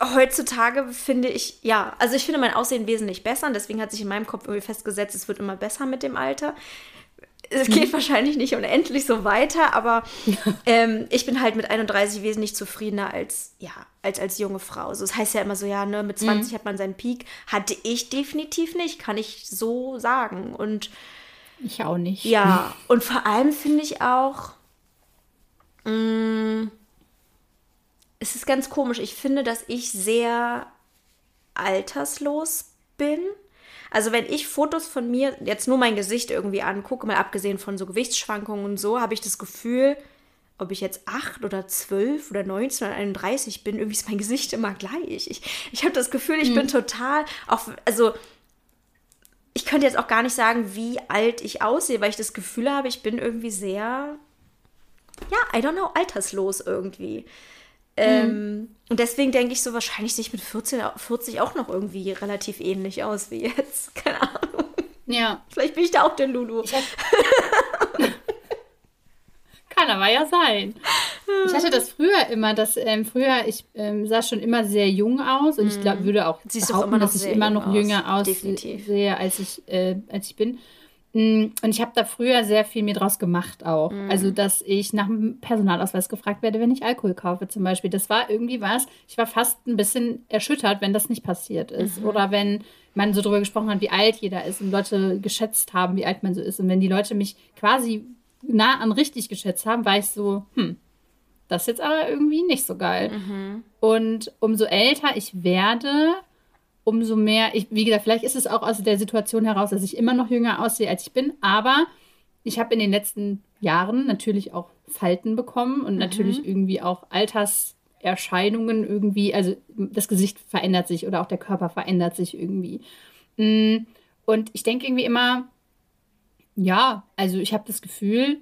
heutzutage finde ich, ja, also ich finde mein Aussehen wesentlich besser und deswegen hat sich in meinem Kopf irgendwie festgesetzt, es wird immer besser mit dem Alter es geht mhm. wahrscheinlich nicht unendlich so weiter, aber ähm, ich bin halt mit 31 wesentlich zufriedener als, ja, als als junge Frau. So, das heißt ja immer so, ja, ne, mit 20 mhm. hat man seinen Peak. Hatte ich definitiv nicht, kann ich so sagen. Und ich auch nicht. Ja, und vor allem finde ich auch, mh, mm, es ist ganz komisch. Ich finde, dass ich sehr alterslos bin. Also wenn ich Fotos von mir, jetzt nur mein Gesicht irgendwie angucke, mal abgesehen von so Gewichtsschwankungen und so, habe ich das Gefühl, ob ich jetzt acht oder zwölf oder 19 oder 31 bin, irgendwie ist mein Gesicht immer gleich. Ich, ich habe das Gefühl, ich hm. bin total, auch, also ich könnte jetzt auch gar nicht sagen, wie alt ich aussehe, weil ich das Gefühl habe, ich bin irgendwie sehr, ja, I don't know, alterslos irgendwie. Ähm, mhm. Und deswegen denke ich so, wahrscheinlich sehe ich mit 14, 40 auch noch irgendwie relativ ähnlich aus wie jetzt. Keine Ahnung. Ja. Vielleicht bin ich da auch der Lulu. Kann aber ja sein. Ich hatte das früher immer, dass ähm, früher, ich ähm, sah schon immer sehr jung aus und ich glaube, mhm. würde auch Siehst behaupten, dass ich immer noch jünger aussehe, als ich, äh, als ich bin. Mm, und ich habe da früher sehr viel mir draus gemacht auch. Mhm. Also, dass ich nach dem Personalausweis gefragt werde, wenn ich Alkohol kaufe zum Beispiel. Das war irgendwie was. Ich war fast ein bisschen erschüttert, wenn das nicht passiert ist. Mhm. Oder wenn man so drüber gesprochen hat, wie alt jeder ist und Leute geschätzt haben, wie alt man so ist. Und wenn die Leute mich quasi nah an richtig geschätzt haben, war ich so, hm, das ist jetzt aber irgendwie nicht so geil. Mhm. Und umso älter ich werde, umso mehr, ich, wie gesagt, vielleicht ist es auch aus der Situation heraus, dass ich immer noch jünger aussehe, als ich bin, aber ich habe in den letzten Jahren natürlich auch Falten bekommen und mhm. natürlich irgendwie auch Alterserscheinungen irgendwie, also das Gesicht verändert sich oder auch der Körper verändert sich irgendwie. Mm, und ich denke irgendwie immer, ja, also ich habe das Gefühl,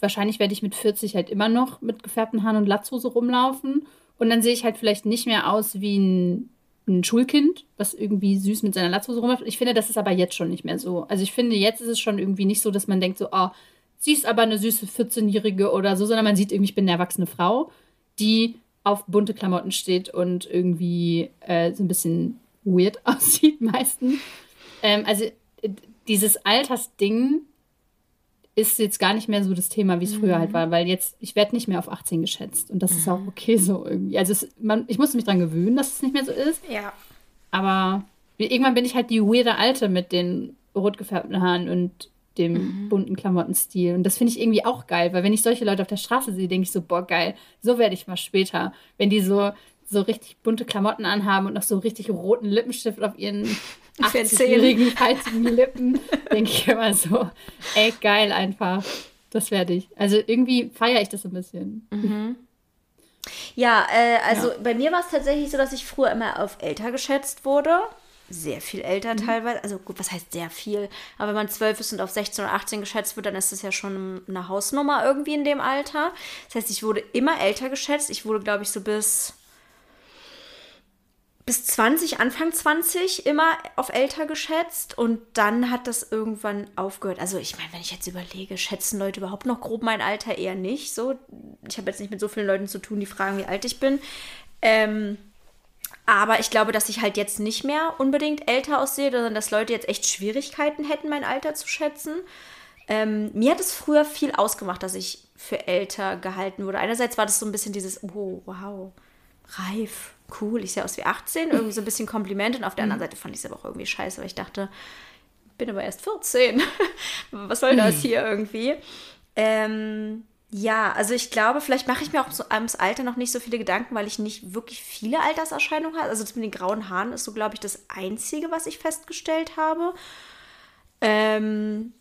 wahrscheinlich werde ich mit 40 halt immer noch mit gefärbten Haaren und Latzhose rumlaufen. Und dann sehe ich halt vielleicht nicht mehr aus wie ein ein Schulkind, was irgendwie süß mit seiner Latzhose rumläuft. Ich finde, das ist aber jetzt schon nicht mehr so. Also ich finde, jetzt ist es schon irgendwie nicht so, dass man denkt so, oh, sie ist aber eine süße 14-Jährige oder so, sondern man sieht irgendwie, ich bin eine erwachsene Frau, die auf bunte Klamotten steht und irgendwie äh, so ein bisschen weird aussieht meistens. Ähm, also äh, dieses Altersding ist jetzt gar nicht mehr so das Thema, wie es mhm. früher halt mhm. war, weil jetzt, ich werde nicht mehr auf 18 geschätzt und das mhm. ist auch mhm. okay so irgendwie. Also es, man, ich musste mich dran gewöhnen, dass es nicht mehr so ist. Ja. Aber irgendwann bin ich halt die weirde Alte mit den rot gefärbten Haaren und dem mhm. bunten Klamottenstil. Und das finde ich irgendwie auch geil, weil wenn ich solche Leute auf der Straße sehe, denke ich so, boah, geil, so werde ich mal später. Wenn die so, so richtig bunte Klamotten anhaben und noch so richtig roten Lippenstift auf ihren 80-jährigen faltigen Lippen, denke ich immer so, ey, geil einfach. Das werde ich. Also irgendwie feiere ich das ein bisschen. Mhm. Ja, äh, also ja. bei mir war es tatsächlich so, dass ich früher immer auf älter geschätzt wurde. Sehr viel älter mhm. teilweise. Also gut, was heißt sehr viel? Aber wenn man zwölf ist und auf 16 oder 18 geschätzt wird, dann ist das ja schon eine Hausnummer irgendwie in dem Alter. Das heißt, ich wurde immer älter geschätzt. Ich wurde, glaube ich, so bis bis 20, Anfang 20 immer auf älter geschätzt und dann hat das irgendwann aufgehört. Also ich meine, wenn ich jetzt überlege, schätzen Leute überhaupt noch grob mein Alter? Eher nicht so. Ich habe jetzt nicht mit so vielen Leuten zu tun, die fragen, wie alt ich bin. Ähm, aber ich glaube, dass ich halt jetzt nicht mehr unbedingt älter aussehe, sondern dass Leute jetzt echt Schwierigkeiten hätten, mein Alter zu schätzen. Ähm, mir hat es früher viel ausgemacht, dass ich für älter gehalten wurde. Einerseits war das so ein bisschen dieses, oh, wow, reif, cool, ich sehe aus wie 18, irgendwie so ein bisschen Kompliment. Und auf der anderen Seite fand ich es aber auch irgendwie scheiße, weil ich dachte, bin aber erst 14. Was soll das hier irgendwie? Ähm, ja, also ich glaube, vielleicht mache ich mir auch so ums Alter noch nicht so viele Gedanken, weil ich nicht wirklich viele Alterserscheinungen habe. Also das mit den grauen Haaren ist so, glaube ich, das Einzige, was ich festgestellt habe. Ähm,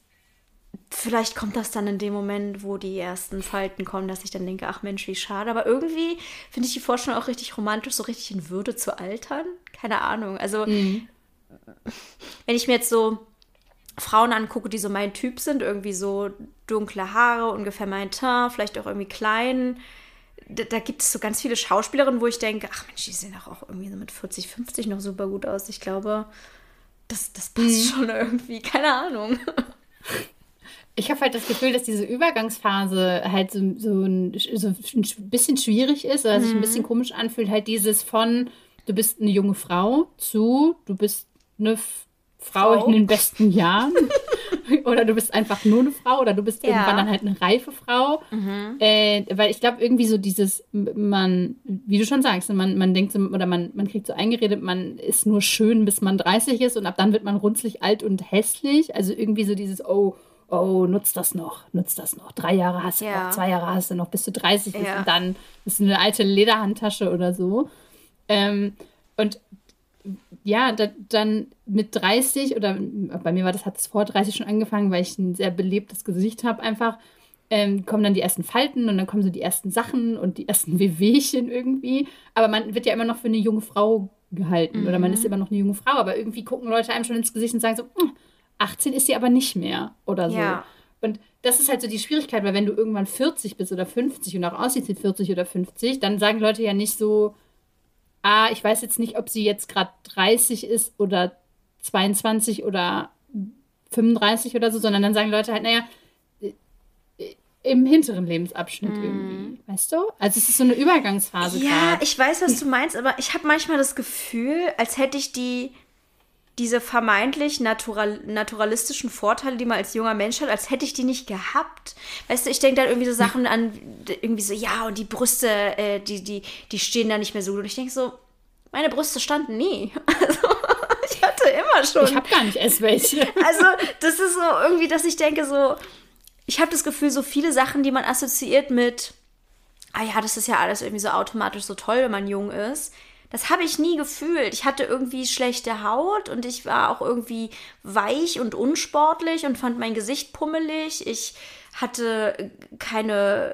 vielleicht kommt das dann in dem Moment, wo die ersten Falten kommen, dass ich dann denke, ach Mensch, wie schade. Aber irgendwie finde ich die Vorstellung auch richtig romantisch, so richtig in Würde zu altern. Keine Ahnung. Also, mhm. wenn ich mir jetzt so Frauen angucke, die so mein Typ sind, irgendwie so dunkle Haare, ungefähr mein Teint, vielleicht auch irgendwie klein. Da, da, gibt es so ganz viele Schauspielerinnen, wo ich denke, ach Mensch, die sehen doch auch irgendwie so mit 40, 50 noch super gut aus. Ich glaube, das, das passt mhm. schon irgendwie. Keine Ahnung. Ich habe halt das Gefühl, dass diese Übergangsphase halt so, so, ein, so ein bisschen schwierig ist oder mhm. sich ein bisschen mhm. komisch anfühlt. Halt dieses von, du bist eine junge Frau zu, du bist eine Frau, Frau. in den besten Jahren. oder du bist einfach nur eine Frau oder du bist ja. irgendwann dann halt eine reife Frau. Mhm. Äh, weil ich glaube, irgendwie so dieses, man, wie du schon sagst, man, man denkt so, oder man, man kriegt so eingeredet, man ist nur schön, bis man 30 ist und ab dann wird man runzlig alt und hässlich. Also irgendwie so dieses, oh, oh, nutzt das noch, nutzt das noch. Drei Jahre hast du ja. noch, zwei Jahre hast du noch, bis du 30 bist ja. und dann ist eine alte Lederhandtasche oder so. Ähm, und ja, da, dann mit 30 oder bei mir war das, hat es vor 30 schon angefangen, weil ich ein sehr belebtes Gesicht habe einfach. Ähm, kommen dann die ersten Falten und dann kommen so die ersten Sachen und die ersten Wehwehchen irgendwie. Aber man wird ja immer noch für eine junge Frau gehalten mhm. oder man ist immer noch eine junge Frau, aber irgendwie gucken Leute einem schon ins Gesicht und sagen so, hm, 18 ist sie aber nicht mehr oder so. Ja. Und das ist halt so die Schwierigkeit, weil wenn du irgendwann 40 bist oder 50 und auch aussiehst wie 40 oder 50, dann sagen Leute ja nicht so, ah, ich weiß jetzt nicht, ob sie jetzt gerade 30 ist oder 22 oder 35 oder so, sondern dann sagen Leute halt, naja, im hinteren Lebensabschnitt mm. irgendwie, weißt du? Also es ist so eine Übergangsphase. Ja, grad. ich weiß, was du meinst, aber ich habe manchmal das Gefühl, als hätte ich die diese vermeintlich natural, naturalistischen Vorteile, die man als junger Mensch hat, als hätte ich die nicht gehabt. Weißt du, ich denke dann irgendwie so Sachen an, irgendwie so, ja, und die Brüste, äh, die, die, die stehen da nicht mehr so gut. Und ich denke so, meine Brüste standen nie. Also, ich hatte immer schon. Ich habe gar nicht erst welche. Also, das ist so irgendwie, dass ich denke so, ich habe das Gefühl, so viele Sachen, die man assoziiert mit, ah ja, das ist ja alles irgendwie so automatisch so toll, wenn man jung ist das habe ich nie gefühlt. Ich hatte irgendwie schlechte Haut und ich war auch irgendwie weich und unsportlich und fand mein Gesicht pummelig. Ich hatte keine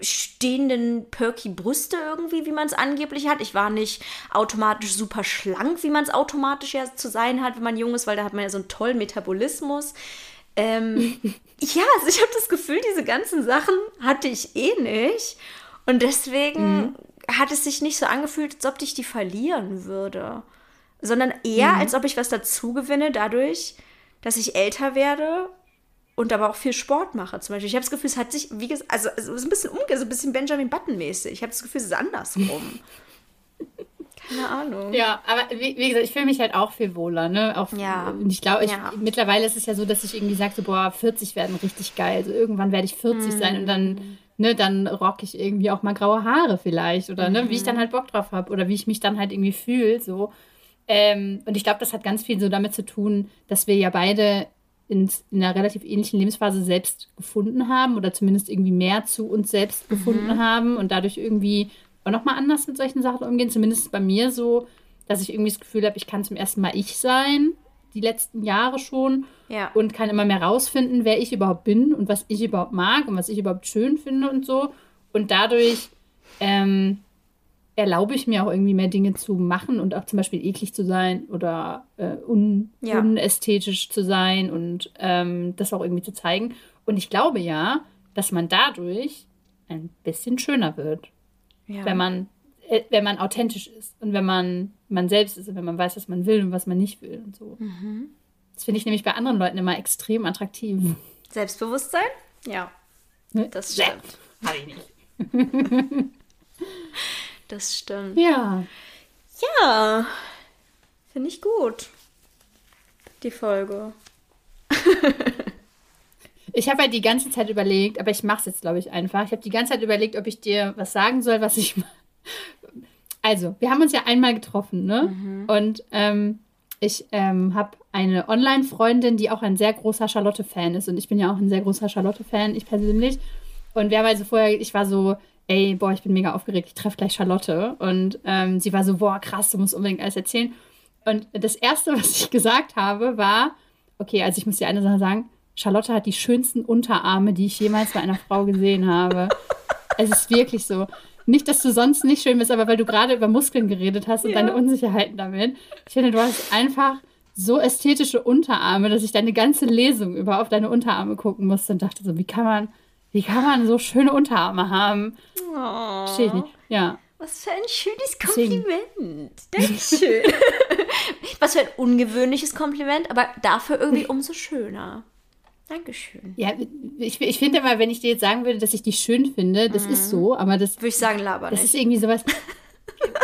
stehenden perky Brüste irgendwie, wie man es angeblich hat. Ich war nicht automatisch super schlank, wie man es automatisch ja zu sein hat, wenn man jung ist, weil da hat man ja so einen tollen Metabolismus. Ähm, ja, also ich habe das Gefühl, diese ganzen Sachen hatte ich eh nicht. Und deswegen mhm hat es sich nicht so angefühlt, als ob ich die verlieren würde, sondern eher, mhm. als ob ich was dazu gewinne dadurch, dass ich älter werde und aber auch viel Sport mache. Zum Beispiel, ich habe das Gefühl, es hat sich, wie gesagt, also, also ein bisschen umgekehrt, so ein bisschen Benjamin Button-mäßig. Ich habe das Gefühl, es ist andersrum. Keine Ahnung. Ja, aber wie, wie gesagt, ich fühle mich halt auch viel wohler. Ne? Auch, ja. Und ich glaube, ja. mittlerweile ist es ja so, dass ich irgendwie sage, so, boah, 40 werden richtig geil. Also irgendwann werde ich 40 mhm. sein und dann ne, dann rock ich irgendwie auch mal graue Haare vielleicht oder ne, wie ich dann mhm. halt Bock drauf habe oder wie ich mich dann halt irgendwie fühle, so. Ähm, und ich glaube, das hat ganz viel so damit zu tun, dass wir ja beide in, in einer relativ ähnlichen Lebensphase selbst gefunden haben oder zumindest irgendwie mehr zu uns selbst gefunden mhm. haben und dadurch irgendwie auch nochmal anders mit solchen Sachen umgehen. Zumindest bei mir so, dass ich irgendwie das Gefühl habe, ich kann zum ersten Mal ich sein, die letzten Jahre schon ja. und kann immer mehr rausfinden, wer ich überhaupt bin und was ich überhaupt mag und was ich überhaupt schön finde und so. Und dadurch ähm, erlaube ich mir auch irgendwie mehr Dinge zu machen und auch zum Beispiel eklig zu sein oder äh, un ja. unästhetisch zu sein und ähm, das auch irgendwie zu zeigen. Und ich glaube ja, dass man dadurch ein bisschen schöner wird. Ja. Wenn man wenn man authentisch ist und wenn man man selbst ist und wenn man weiß, was man will und was man nicht will und so. Mhm. Das finde ich nämlich bei anderen Leuten immer extrem attraktiv. Selbstbewusstsein? Ja. Ne? Das stimmt. Habe ich nicht. Das stimmt. Ja. Ja. Finde ich gut. Die Folge. Ich habe halt die ganze Zeit überlegt, aber ich mache es jetzt, glaube ich, einfach. Ich habe die ganze Zeit überlegt, ob ich dir was sagen soll, was ich. Also, wir haben uns ja einmal getroffen, ne? Und ähm, ich ähm, habe eine Online-Freundin, die auch ein sehr großer Charlotte-Fan ist. Und ich bin ja auch ein sehr großer Charlotte-Fan, ich persönlich. Und haben also vorher, ich war so, ey, boah, ich bin mega aufgeregt, ich treffe gleich Charlotte. Und ähm, sie war so, boah, krass, du musst unbedingt alles erzählen. Und das Erste, was ich gesagt habe, war, okay, also ich muss dir eine Sache sagen, Charlotte hat die schönsten Unterarme, die ich jemals bei einer Frau gesehen habe. es ist wirklich so. Nicht, dass du sonst nicht schön bist, aber weil du gerade über Muskeln geredet hast und Ja. deine Unsicherheiten damit. Ich finde, du hast einfach so ästhetische Unterarme, dass ich deine ganze Lesung über auf deine Unterarme gucken musste und dachte so, wie kann man, wie kann man so schöne Unterarme haben? Oh, Verstehe ich nicht. Ja. was für ein schönes Deswegen. Kompliment. Dankeschön. was für ein ungewöhnliches Kompliment, aber dafür irgendwie umso schöner. Dankeschön. Ja, ich, ich finde immer, wenn ich dir jetzt sagen würde, dass ich dich schön finde, das ist so, aber das, Würde ich sagen, laber das nicht. ist irgendwie sowas.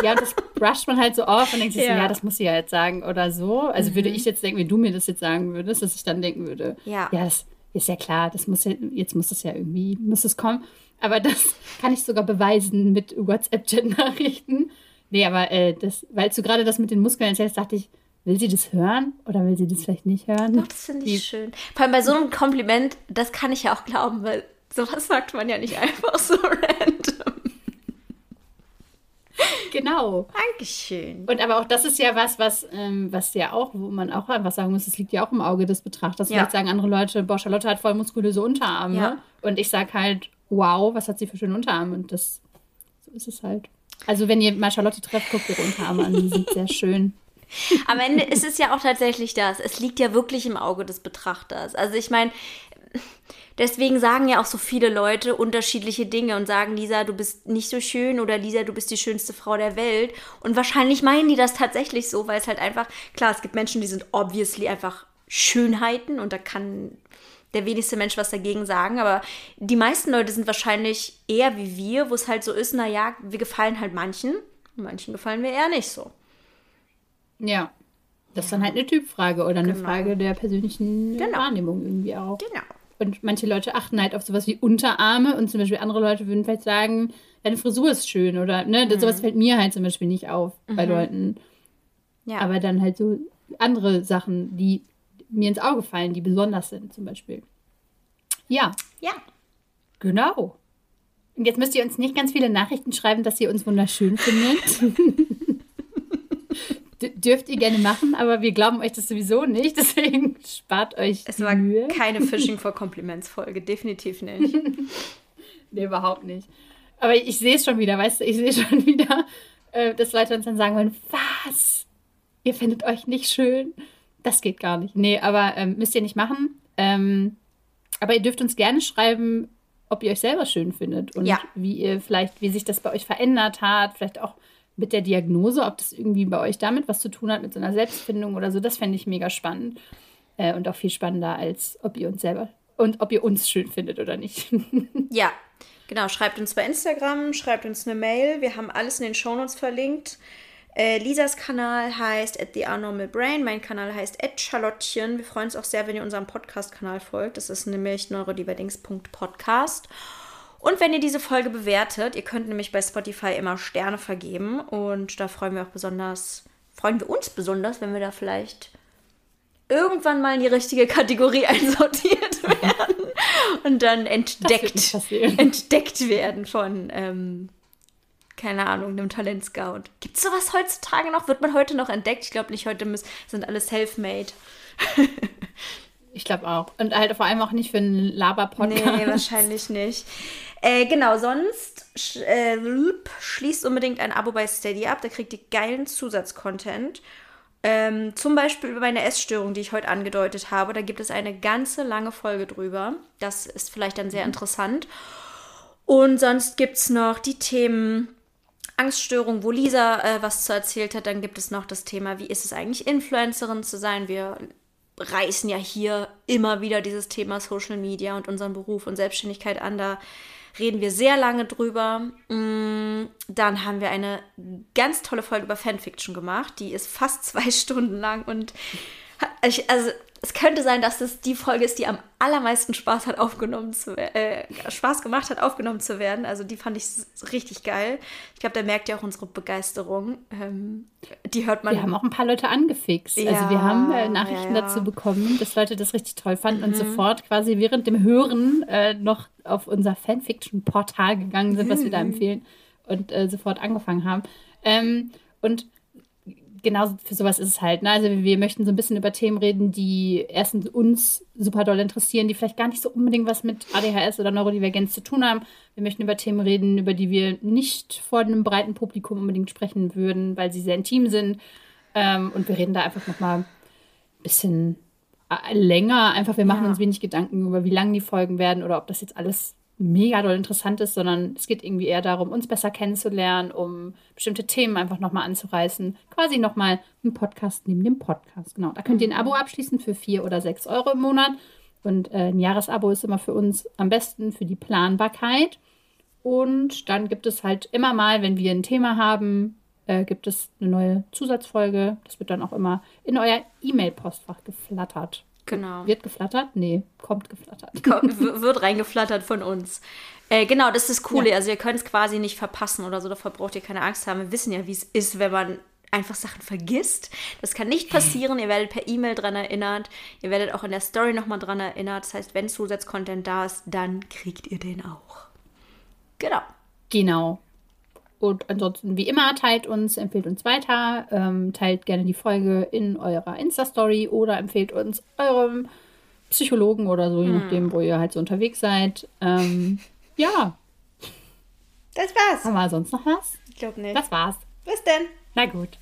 Ja, und das brusht man halt so auf und denkt sich so, Ja. ja, das muss sie ja jetzt sagen oder so. Also würde ich jetzt denken, wenn du mir das jetzt sagen würdest, dass ich dann denken würde, Ja. ja, das ist ja klar, das muss ja, jetzt muss es ja irgendwie, muss es kommen. Aber das kann ich sogar beweisen mit WhatsApp-Chat-Nachrichten. Nee, aber äh, das, weil du gerade das mit den Muskeln erzählst, dachte ich, will sie das hören oder will sie das vielleicht nicht hören? Doch, das finde ich schön. Vor allem bei so einem Kompliment, das kann ich ja auch glauben, weil sowas sagt man ja nicht einfach so random. Genau. Dankeschön. Und aber auch das ist ja was, was, ähm, was ja auch, wo man auch einfach sagen muss, es liegt ja auch im Auge des Betrachters. Ja. Vielleicht sagen andere Leute, boah, Charlotte hat voll muskulöse Unterarme. Ja. Und ich sage halt, wow, was hat sie für schöne Unterarme? Und das, so ist es halt. Also wenn ihr mal Charlotte trefft, guckt ihre Unterarme an, die sind sehr schön. Am Ende ist es ja auch tatsächlich das. Es liegt ja wirklich im Auge des Betrachters. Also ich meine, deswegen sagen ja auch so viele Leute unterschiedliche Dinge und sagen, Lisa, du bist nicht so schön oder Lisa, du bist die schönste Frau der Welt. Und wahrscheinlich meinen die das tatsächlich so, weil es halt einfach, klar, es gibt Menschen, die sind obviously einfach Schönheiten und da kann der wenigste Mensch was dagegen sagen, aber die meisten Leute sind wahrscheinlich eher wie wir, wo es halt so ist, naja, wir gefallen halt manchen, manchen gefallen wir eher nicht so. Ja. Das ist dann halt eine Typfrage oder eine Genau. Frage der persönlichen Genau. Wahrnehmung irgendwie auch. Genau. Und manche Leute achten halt auf sowas wie Unterarme und zum Beispiel andere Leute würden vielleicht sagen, deine Frisur ist schön oder ne, Mhm. sowas fällt mir halt zum Beispiel nicht auf bei Leuten. Ja. Aber dann halt so andere Sachen, die mir ins Auge fallen, die besonders sind zum Beispiel. Ja, ja. genau. Und jetzt müsst ihr uns nicht ganz viele Nachrichten schreiben, dass ihr uns wunderschön findet. Dürft ihr gerne machen, aber wir glauben euch das sowieso nicht. Deswegen spart euch Es die war Mühe. keine Fishing for Compliments Folge, definitiv nicht. Nee, überhaupt nicht. Aber ich sehe es schon wieder, weißt du, ich sehe schon wieder, äh, dass Leute uns dann sagen wollen, was? Ihr findet euch nicht schön? Das geht gar nicht. Nee, aber ähm, müsst ihr nicht machen. Ähm, aber ihr dürft uns gerne schreiben, ob ihr euch selber schön findet und Ja. wie ihr vielleicht, wie sich das bei euch verändert hat, vielleicht auch mit der Diagnose, ob das irgendwie bei euch damit was zu tun hat, mit so einer Selbstfindung oder so. Das fände ich mega spannend. Äh, und auch viel spannender, als ob ihr uns selber und ob ihr uns schön findet oder nicht. ja, genau. Schreibt uns bei Instagram, schreibt uns eine Mail. Wir haben alles in den Shownotes verlinkt. Äh, Lisas Kanal heißt at the Normal Brain. Mein Kanal heißt at Charlottchen. Wir freuen uns auch sehr, wenn ihr unserem Podcast-Kanal folgt. Das ist nämlich neurodiverdings.podcast. Und wenn ihr diese Folge bewertet, ihr könnt nämlich bei Spotify immer Sterne vergeben. Und da freuen wir auch besonders, freuen wir uns besonders, wenn wir da vielleicht irgendwann mal in die richtige Kategorie einsortiert werden und dann entdeckt, entdeckt werden von, ähm, keine Ahnung, einem Talentscout. Gibt es sowas heutzutage noch? Wird man heute noch entdeckt? Ich glaube nicht, heute müssen, sind alle self-made. Ich glaube auch. Und halt vor allem auch nicht für einen Laber-Podcast. Nee, wahrscheinlich nicht. Äh, genau, sonst sch äh, schließt unbedingt ein Abo bei Steady ab. Da kriegt ihr geilen Zusatzcontent. Ähm, zum Beispiel über meine Essstörung, die ich heute angedeutet habe. Da gibt es eine ganze lange Folge drüber. Das ist vielleicht dann sehr interessant. Und sonst gibt es noch die Themen Angststörung, wo Lisa äh, was zu erzählt hat. Dann gibt es noch das Thema, wie ist es eigentlich, Influencerin zu sein. Wir reißen ja hier immer wieder dieses Thema Social Media und unseren Beruf und Selbstständigkeit an. Da reden wir sehr lange drüber. Mm, dann haben wir eine ganz tolle Folge über Fanfiction gemacht. Die ist fast zwei Stunden lang und also es könnte sein, dass es die Folge ist, die am allermeisten Spaß hat, aufgenommen zu äh, Spaß gemacht hat, aufgenommen zu werden. Also die fand ich richtig geil. Ich glaube, da merkt ihr auch unsere Begeisterung. Ähm, die hört man. Wir haben auch ein paar Leute angefixt. Ja, also wir haben äh, Nachrichten ja, ja. dazu bekommen, dass Leute das richtig toll fanden mhm. und sofort quasi während dem Hören äh, noch auf unser Fanfiction-Portal gegangen sind, mhm. was wir da mhm. empfehlen und äh, sofort angefangen haben. Ähm, und genau für sowas ist es halt. Ne? Also wir möchten so ein bisschen über Themen reden, die erstens uns super doll interessieren, die vielleicht gar nicht so unbedingt was mit ADHS oder Neurodivergenz zu tun haben. Wir möchten über Themen reden, über die wir nicht vor einem breiten Publikum unbedingt sprechen würden, weil sie sehr intim sind. Ähm, und wir reden da einfach nochmal ein bisschen äh, länger. Einfach, wir machen ja. uns wenig Gedanken über, wie lang die Folgen werden oder ob das jetzt alles mega doll interessant ist, sondern es geht irgendwie eher darum, uns besser kennenzulernen, um bestimmte Themen einfach nochmal anzureißen. Quasi nochmal ein Podcast neben dem Podcast. Genau. Da könnt ihr ein Abo abschließen für vier oder sechs Euro im Monat. Und äh, ein Jahresabo ist immer für uns am besten für die Planbarkeit. Und dann gibt es halt immer mal, wenn wir ein Thema haben, äh, gibt es eine neue Zusatzfolge. Das wird dann auch immer in euer E-Mail-Postfach geflattert. Genau. Wird geflattert? Nee, kommt geflattert. Kommt, wird reingeflattert von uns. Äh, genau, das ist das Coole. Ja. Also ihr könnt es quasi nicht verpassen oder so. Davor braucht ihr keine Angst haben. Wir wissen ja, wie es ist, wenn man einfach Sachen vergisst. Das kann nicht passieren. ihr werdet per E-Mail dran erinnert. Ihr werdet auch in der Story nochmal dran erinnert. Das heißt, wenn Zusatzcontent da ist, dann kriegt ihr den auch. Genau. Genau. Und ansonsten, wie immer, teilt uns, empfehlt uns weiter, ähm, teilt gerne die Folge in eurer Insta-Story oder empfehlt uns eurem Psychologen oder so, je hm. nachdem, wo ihr halt so unterwegs seid. Ähm, ja. Das war's. Haben wir sonst noch was? Ich glaube nicht. Das war's. Bis denn. Na gut.